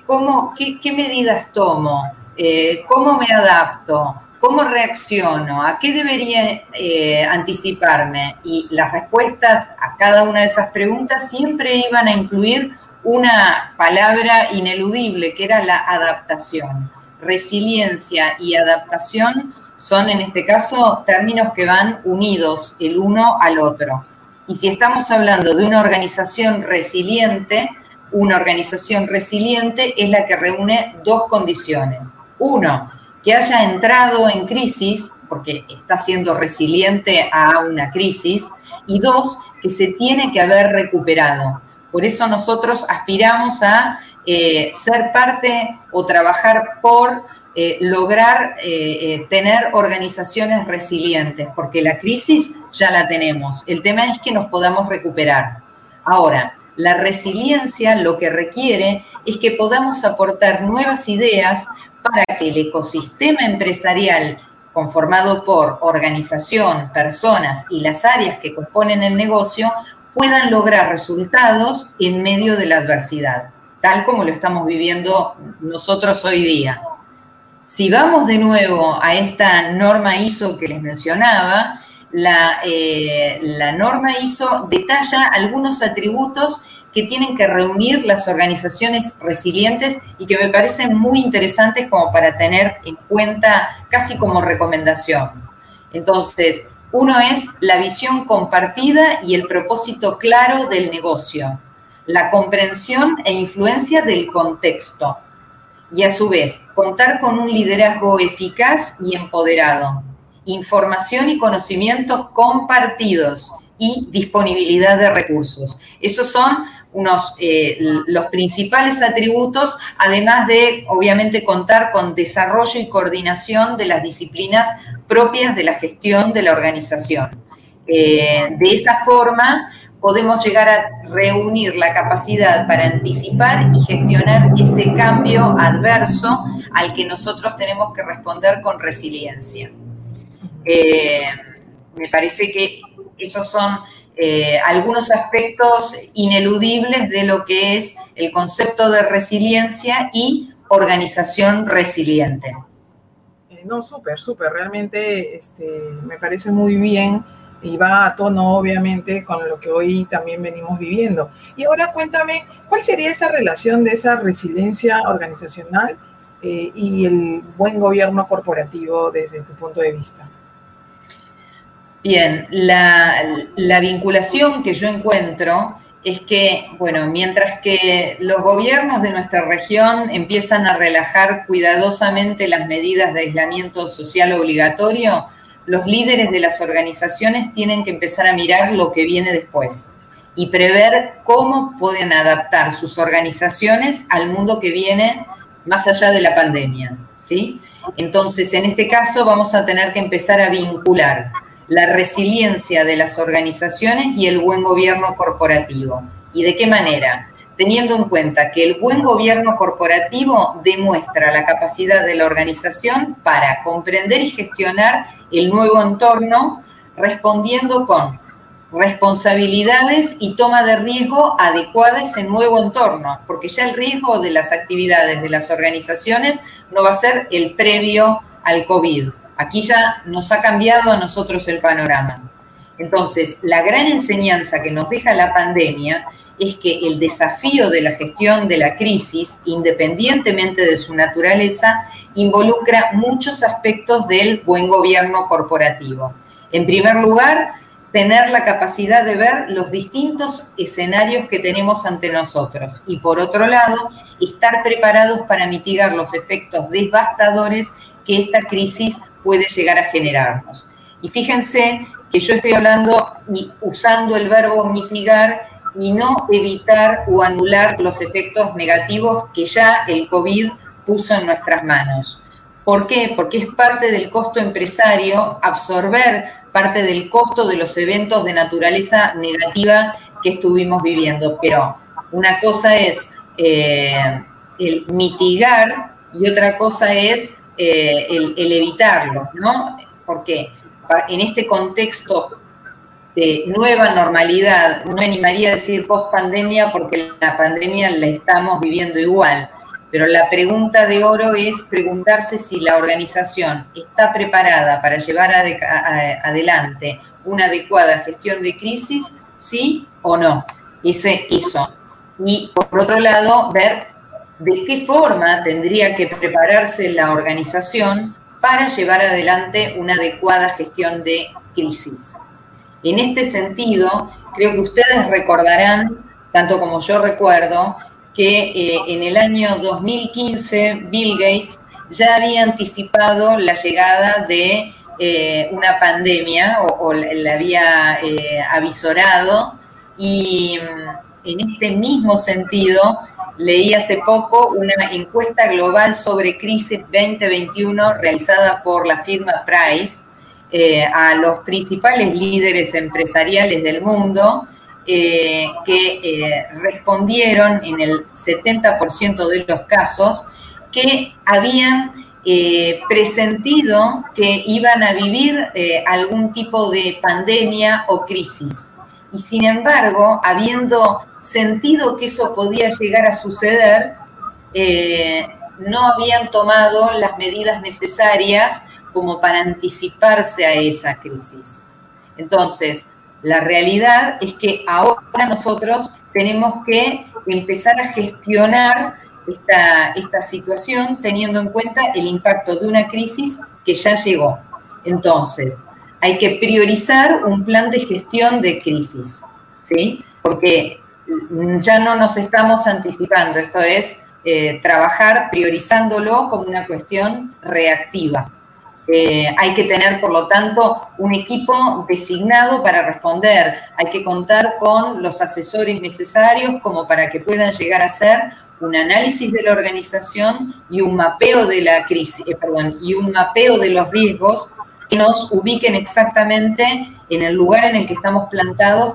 qué, medidas tomo? Eh, ¿Cómo me adapto? ¿Cómo reacciono? ¿A qué debería anticiparme? Y las respuestas a cada una de esas preguntas siempre iban a incluir una palabra ineludible, que era la adaptación. Resiliencia y adaptación son en este caso términos que van unidos el uno al otro. Y si estamos hablando de una organización resiliente, una organización resiliente es la que reúne dos condiciones. Uno, que haya entrado en crisis, porque está siendo resiliente a una crisis, y dos, que se tiene que haber recuperado. Por eso nosotros aspiramos a eh, ser parte o trabajar por eh, lograr eh, tener organizaciones resilientes, porque la crisis ya la tenemos. El tema es que nos podamos recuperar. Ahora, la resiliencia lo que requiere es que podamos aportar nuevas ideas para que el ecosistema empresarial conformado por organización, personas y las áreas que componen el negocio puedan lograr resultados en medio de la adversidad, tal como lo estamos viviendo nosotros hoy día. Si vamos de nuevo a esta norma ISO que les mencionaba, la, eh, norma ISO detalla algunos atributos que tienen que reunir las organizaciones resilientes y que me parecen muy interesantes como para tener en cuenta casi como recomendación. Entonces, Uno es la visión compartida y el propósito claro del negocio, la comprensión e influencia del contexto y a su vez contar con un liderazgo eficaz y empoderado, información y conocimientos compartidos y disponibilidad de recursos. Esos son unos, eh, los principales atributos, además de, obviamente, contar con desarrollo y coordinación de las disciplinas propias de la gestión de la organización. Eh, de esa forma, podemos llegar a reunir la capacidad para anticipar y gestionar ese cambio adverso al que nosotros tenemos que responder con resiliencia. Eh, me parece que esos son eh, algunos aspectos ineludibles de lo que es el concepto de resiliencia y organización resiliente. Eh, no, súper, súper, realmente este, me parece muy bien y va a tono obviamente con lo que hoy también venimos viviendo. Y ahora cuéntame, ¿cuál sería esa relación de esa resiliencia organizacional eh, y el buen gobierno corporativo desde tu punto de vista? Bien, la, vinculación que yo encuentro es que, bueno, mientras que los gobiernos de nuestra región empiezan a relajar cuidadosamente las medidas de aislamiento social obligatorio, los líderes de las organizaciones tienen que empezar a mirar lo que viene después y prever cómo pueden adaptar sus organizaciones al mundo que viene más allá de la pandemia, ¿sí? Entonces, en este caso vamos a tener que empezar a vincular la resiliencia de las organizaciones y el buen gobierno corporativo. ¿Y de qué manera? Teniendo en cuenta que el buen gobierno corporativo demuestra la capacidad de la organización para comprender y gestionar el nuevo entorno, respondiendo con responsabilidades y toma de riesgo adecuada a ese nuevo entorno, porque ya el riesgo de las actividades de las organizaciones no va a ser el previo al COVID, Aquí ya nos ha cambiado a nosotros el panorama. Entonces, la gran enseñanza que nos deja la pandemia es que el desafío de la gestión de la crisis, independientemente de su naturaleza, involucra muchos aspectos del buen gobierno corporativo. En primer lugar, tener la capacidad de ver los distintos escenarios que tenemos ante nosotros y por otro lado, estar preparados para mitigar los efectos devastadores que esta crisis puede llegar a generarnos. Y fíjense que yo estoy hablando y usando el verbo mitigar y no evitar o anular los efectos negativos que ya el COVID puso en nuestras manos. ¿Por qué? Porque es parte del costo empresario absorber parte del costo de los eventos de naturaleza negativa que estuvimos viviendo. Pero una cosa es eh, el mitigar y otra cosa es eh, el, evitarlo, ¿no? Porque en este contexto de nueva normalidad, no me animaría a decir post pandemia porque la pandemia la estamos viviendo igual, pero la pregunta de oro es preguntarse si la organización está preparada para llevar adelante una adecuada gestión de crisis, sí o no. Ese, eso. Y por otro lado, ver de qué forma tendría que prepararse la organización para llevar adelante una adecuada gestión de crisis. En este sentido, creo que ustedes recordarán, tanto como yo recuerdo, que eh, en el año 2015 Bill Gates ya había anticipado la llegada de eh, una pandemia o, la había eh, avisorado y en este mismo sentido Leí hace poco una encuesta global sobre crisis 2021 realizada por la firma Price eh, a los principales líderes empresariales del mundo eh, que eh, respondieron en el 70% de los casos que habían presentido que iban a vivir algún tipo de pandemia o crisis. Y sin embargo, habiendo sentido que eso podía llegar a suceder, eh, no habían tomado las medidas necesarias como para anticiparse a esa crisis. Entonces, la realidad es que ahora nosotros tenemos que empezar a gestionar esta, esta situación teniendo en cuenta el impacto de una crisis que ya llegó. Entonces, hay que priorizar un plan de gestión de crisis, ¿sí? Porque ya no nos estamos anticipando, esto es eh, trabajar priorizándolo como una cuestión reactiva. Eh, hay que tener, por lo tanto, un equipo designado para responder. Hay que contar con los asesores necesarios como para que puedan llegar a hacer un análisis de la organización y un mapeo de la crisis, eh, perdón, y un mapeo de los riesgos que nos ubiquen exactamente en el lugar en el que estamos plantados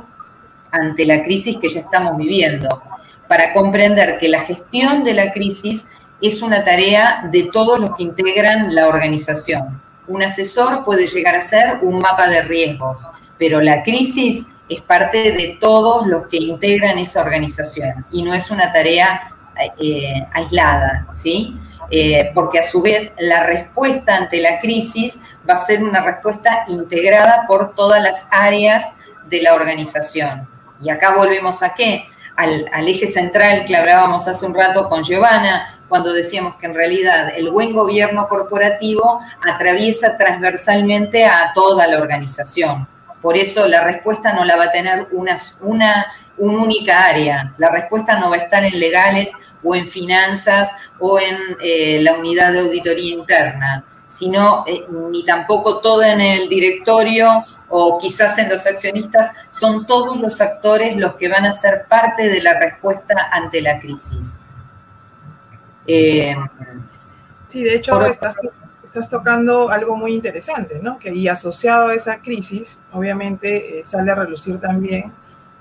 ante la crisis que ya estamos viviendo, para comprender que la gestión de la crisis es una tarea de todos los que integran la organización. Un asesor puede llegar a ser un mapa de riesgos, pero la crisis es parte de todos los que integran esa organización y no es una tarea eh, aislada, ¿sí? Eh, porque a su vez la respuesta ante la crisis va a ser una respuesta integrada por todas las áreas de la organización. Y acá volvemos a qué? Al, eje central que hablábamos hace un rato con Giovanna, cuando decíamos que en realidad el buen gobierno corporativo atraviesa transversalmente a toda la organización. Por eso la respuesta no la va a tener una, una una única área. La respuesta no va a estar en legales o en finanzas o en eh, la unidad de auditoría interna, sino eh, ni tampoco todo en el directorio o quizás en los accionistas, son todos los actores los que van a ser parte de la respuesta ante la crisis. Eh, sí, de hecho, estás, estás, tocando algo muy interesante, ¿no? Que, y asociado a esa crisis, obviamente sale a relucir también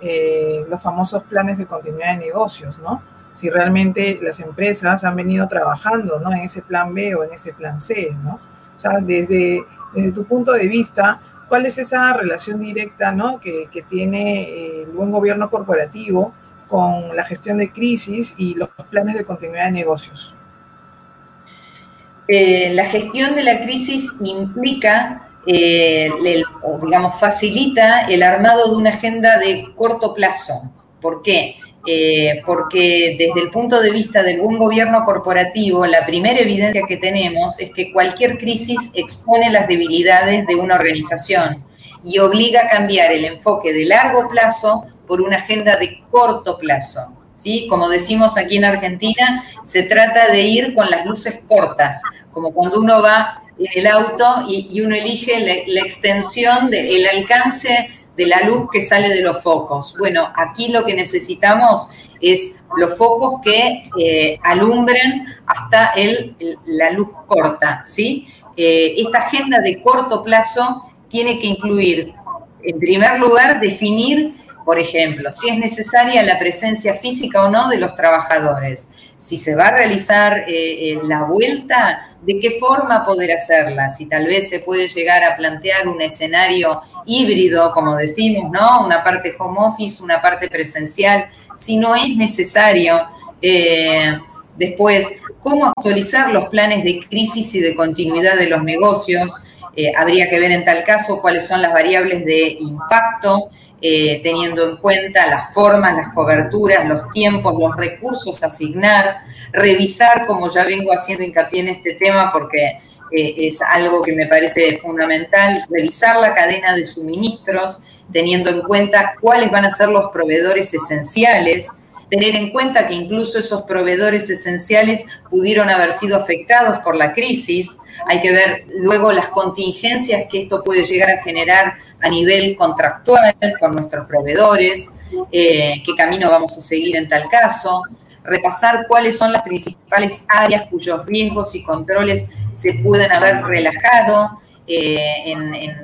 eh, los famosos planes de continuidad de negocios, ¿no? Si realmente las empresas han venido trabajando, ¿no? En ese plan B o en ese plan C, ¿no? O sea, desde, desde tu punto de vista, ¿cuál es esa relación directa, ¿no? Que, que tiene eh, el buen gobierno corporativo con la gestión de crisis y los planes de continuidad de negocios? Eh, la gestión de la crisis implica eh, digamos, facilita el armado de una agenda de corto plazo. ¿Por qué? Eh, porque desde el punto de vista del buen gobierno corporativo, la primera evidencia que tenemos es que cualquier crisis expone las debilidades de una organización y obliga a cambiar el enfoque de largo plazo por una agenda de corto plazo. ¿sí? Como decimos aquí en Argentina, se trata de ir con las luces cortas, como cuando uno va en el auto y, uno elige la, extensión del alcance de la luz que sale de los focos. Bueno, aquí lo que necesitamos es los focos que eh, alumbren hasta el, la luz corta, ¿sí? Eh, esta agenda de corto plazo tiene que incluir, en primer lugar, definir, por ejemplo, si es necesaria la presencia física o no de los trabajadores, si se va a realizar eh, la vuelta, de qué forma poder hacerla, si tal vez se puede llegar a plantear un escenario híbrido, como decimos, ¿no? Una parte home office, una parte presencial, si no es necesario. Eh, después, cómo actualizar los planes de crisis y de continuidad de los negocios. Eh, habría que ver en tal caso cuáles son las variables de impacto eh, teniendo en cuenta las formas, las coberturas, los tiempos, los recursos a asignar, revisar, como ya vengo haciendo hincapié en este tema, porque eh, es algo que me parece fundamental, revisar la cadena de suministros, teniendo en cuenta cuáles van a ser los proveedores esenciales, tener en cuenta que incluso esos proveedores esenciales pudieron haber sido afectados por la crisis, hay que ver luego las contingencias que esto puede llegar a generar a nivel contractual con nuestros proveedores, eh, qué camino vamos a seguir en tal caso, repasar cuáles son las principales áreas cuyos riesgos y controles se pueden haber relajado eh,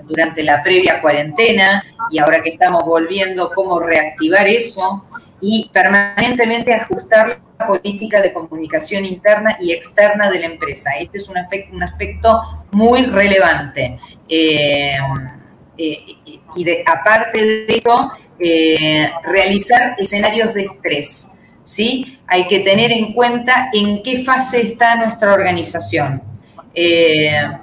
durante la previa cuarentena y ahora que estamos volviendo, cómo reactivar eso y permanentemente ajustar la política de comunicación interna y externa de la empresa. Este es un aspecto, un aspecto muy relevante. Eh, eh, y de, aparte de esto, eh, realizar escenarios de estrés. ¿sí? Hay que tener en cuenta en qué fase está nuestra organización.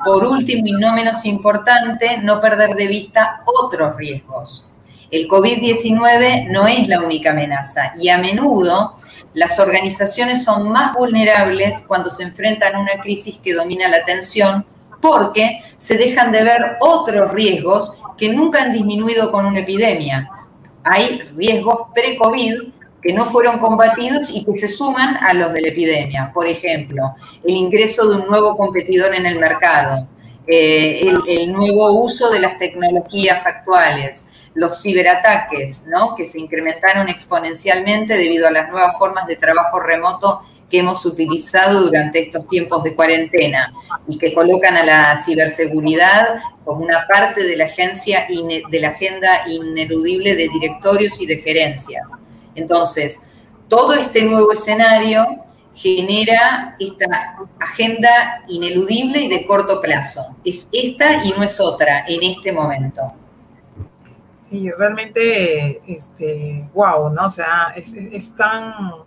Por último y no menos importante, no perder de vista otros riesgos. El COVID-19 no es la única amenaza y a menudo las organizaciones son más vulnerables cuando se enfrentan a una crisis que domina la atención porque se dejan de ver otros riesgos que nunca han disminuido con una epidemia. Hay riesgos pre-COVID que no fueron combatidos y que se suman a los de la epidemia. Por ejemplo, el ingreso de un nuevo competidor en el mercado, eh, el, nuevo uso de las tecnologías actuales, los ciberataques, ¿no? que se incrementaron exponencialmente debido a las nuevas formas de trabajo remoto que hemos utilizado durante estos tiempos de cuarentena y que colocan a la ciberseguridad como una parte de la, agencia, de la agenda ineludible de directorios y de gerencias. Entonces, todo este nuevo escenario genera esta agenda ineludible y de corto plazo. Es esta y no es otra en este momento. Sí, realmente, este, wow, ¿no? O sea, es tan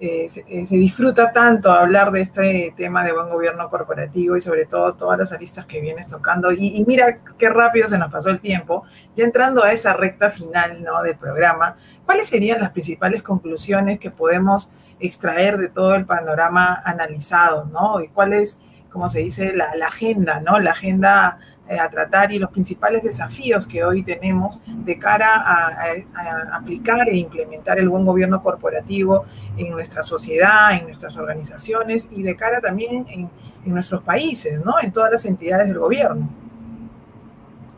eh, eh, se, disfruta tanto hablar de este tema de buen gobierno corporativo y sobre todo todas las aristas que vienes tocando. Y, mira qué rápido se nos pasó el tiempo. Ya entrando a esa recta final ¿no? del programa, ¿cuáles serían las principales conclusiones que podemos extraer de todo el panorama analizado? ¿no? Y cuál es, como se dice, la, agenda, ¿no? La agenda a tratar y los principales desafíos que hoy tenemos de cara a, aplicar e implementar el buen gobierno corporativo en nuestra sociedad, en nuestras organizaciones y de cara también en, nuestros países, ¿no? En todas las entidades del gobierno.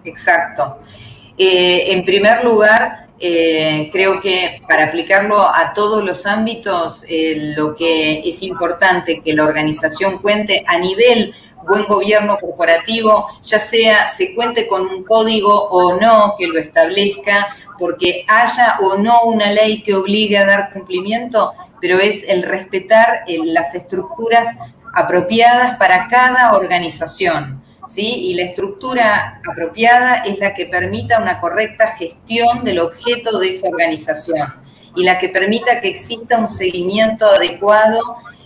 Exacto. Eh, en primer lugar, eh, creo que para aplicarlo a todos los ámbitos, lo que es importante que la organización cuente a nivel buen gobierno corporativo, ya sea se cuente con un código o no que lo establezca, porque haya o no una ley que obligue a dar cumplimiento, pero es el respetar eh, las estructuras apropiadas para cada organización. ¿Sí? Y la estructura apropiada es la que permita una correcta gestión del objeto de esa organización y la que permita que exista un seguimiento adecuado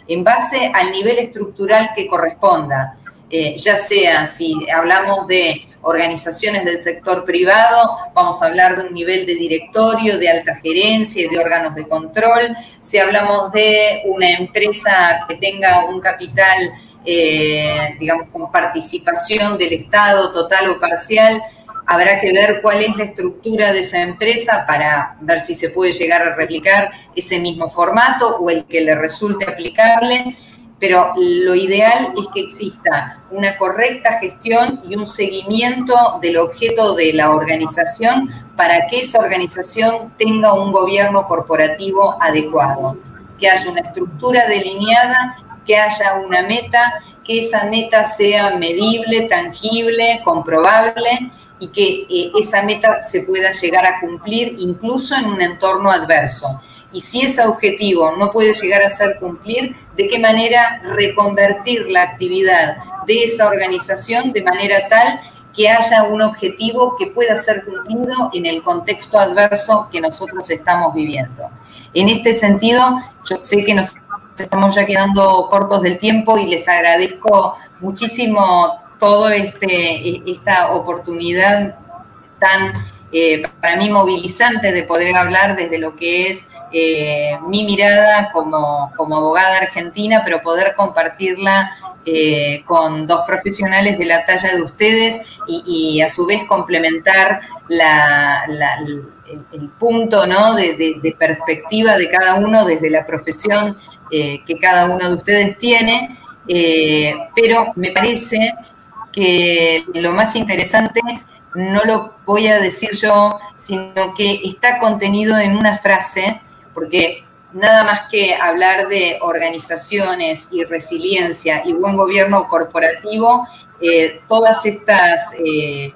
en base al nivel estructural que corresponda. Eh, ya sea si hablamos de organizaciones del sector privado, vamos a hablar de un nivel de directorio, de alta gerencia y de órganos de control. Si hablamos de una empresa que tenga un capital, eh, digamos, con participación del Estado total o parcial, habrá que ver cuál es la estructura de esa empresa para ver si se puede llegar a replicar ese mismo formato o el que le resulte aplicable pero lo ideal es que exista una correcta gestión y un seguimiento del objeto de la organización para que esa organización tenga un gobierno corporativo adecuado, que haya una estructura delineada, que haya una meta, que esa meta sea medible, tangible, comprobable y que eh, esa meta se pueda llegar a cumplir incluso en un entorno adverso. Y si ese objetivo no puede llegar a ser cumplir, de qué manera reconvertir la actividad de esa organización de manera tal que haya un objetivo que pueda ser cumplido en el contexto adverso que nosotros estamos viviendo. En este sentido, yo sé que nos estamos ya quedando cortos del tiempo y les agradezco muchísimo toda este, esta oportunidad tan eh, para mí movilizante de poder hablar desde lo que es eh, mi mirada como, abogada argentina, pero poder compartirla eh, con dos profesionales de la talla de ustedes y, a su vez complementar el, punto de, perspectiva de cada uno desde la profesión que cada uno de ustedes tiene. pero me parece que lo más interesante no lo voy a decir yo, sino que está contenido en una frase, porque nada más que hablar de organizaciones y resiliencia y buen gobierno corporativo, eh, todas estas, eh,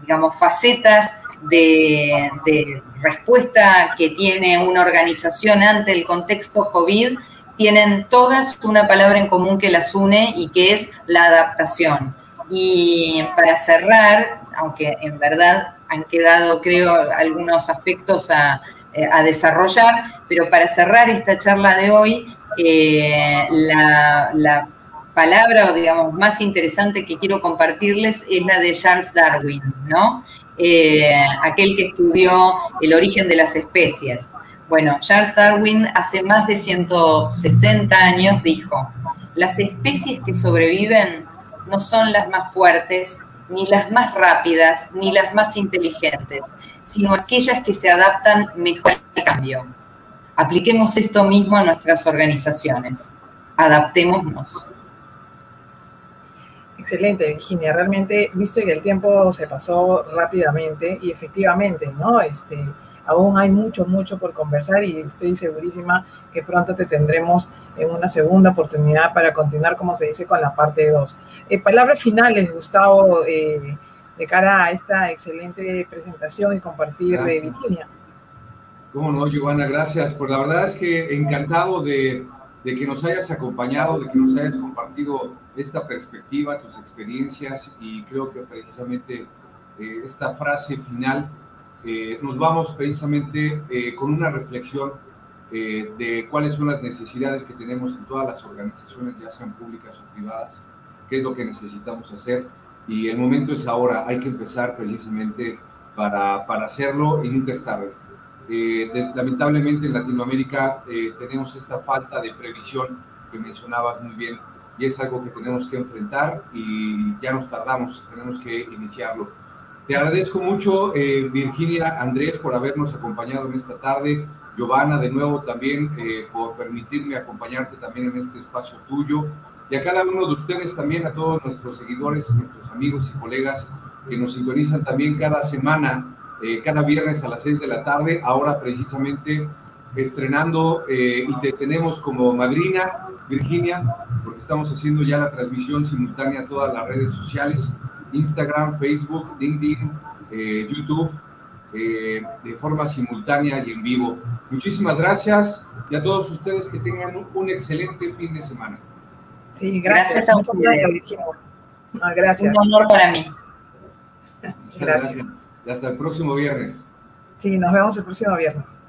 digamos, facetas de, de, respuesta que tiene una organización ante el contexto COVID, tienen todas una palabra en común que las une y que es la adaptación. Y para cerrar, aunque en verdad han quedado, creo, algunos aspectos a, eh, desarrollar, pero para cerrar esta charla de hoy, eh, la, palabra, digamos, más interesante que quiero compartirles es la de Charles Darwin, ¿no? Eh, aquel que estudió el origen de las especies. Bueno, Charles Darwin hace más de 160 años dijo, las especies que sobreviven no son las más fuertes, ni las más rápidas, ni las más inteligentes, sino aquellas que se adaptan mejor al cambio. Apliquemos esto mismo a nuestras organizaciones. Adaptémonos. Excelente, Virginia. Realmente, viste que el tiempo se pasó rápidamente y efectivamente, ¿no? Este, aún hay mucho, mucho por conversar y estoy segurísima que pronto te tendremos en una segunda oportunidad para continuar, como se dice, con la parte 2. Eh, palabras finales, Gustavo, eh, de cara a esta excelente presentación y compartir de Virginia. Cómo no, Giovanna, gracias. Pues la verdad es que encantado de, de que nos hayas acompañado, de que nos hayas compartido esta perspectiva, tus experiencias y creo que precisamente eh, esta frase final eh, nos vamos precisamente eh, con una reflexión eh, de cuáles son las necesidades que tenemos en todas las organizaciones, ya sean públicas o privadas, qué es lo que necesitamos hacer y el momento es ahora, hay que empezar precisamente para, para hacerlo y nunca es tarde. lamentablemente en Latinoamérica tenemos esta falta de previsión que mencionabas muy bien y es algo que tenemos que enfrentar y ya nos tardamos, tenemos que iniciarlo te agradezco mucho, eh, Virginia, Andrés, por habernos acompañado en esta tarde. Giovanna, de nuevo también eh, por permitirme acompañarte también en este espacio tuyo. Y a cada uno de ustedes también, a todos nuestros seguidores, nuestros amigos y colegas que nos sintonizan también cada semana, eh, cada viernes a las seis de la tarde, ahora precisamente estrenando y te tenemos como madrina, Virginia, porque estamos haciendo ya la transmisión simultánea a todas las redes sociales. Instagram, Facebook, LinkedIn, eh, YouTube, eh, de forma simultánea y en vivo. Muchísimas gracias y a todos ustedes que tengan un, excelente fin de semana. Sí, gracias, a ustedes. gracias. Un honor para mí. gracias. Y hasta el próximo viernes. Sí, nos vemos el próximo viernes.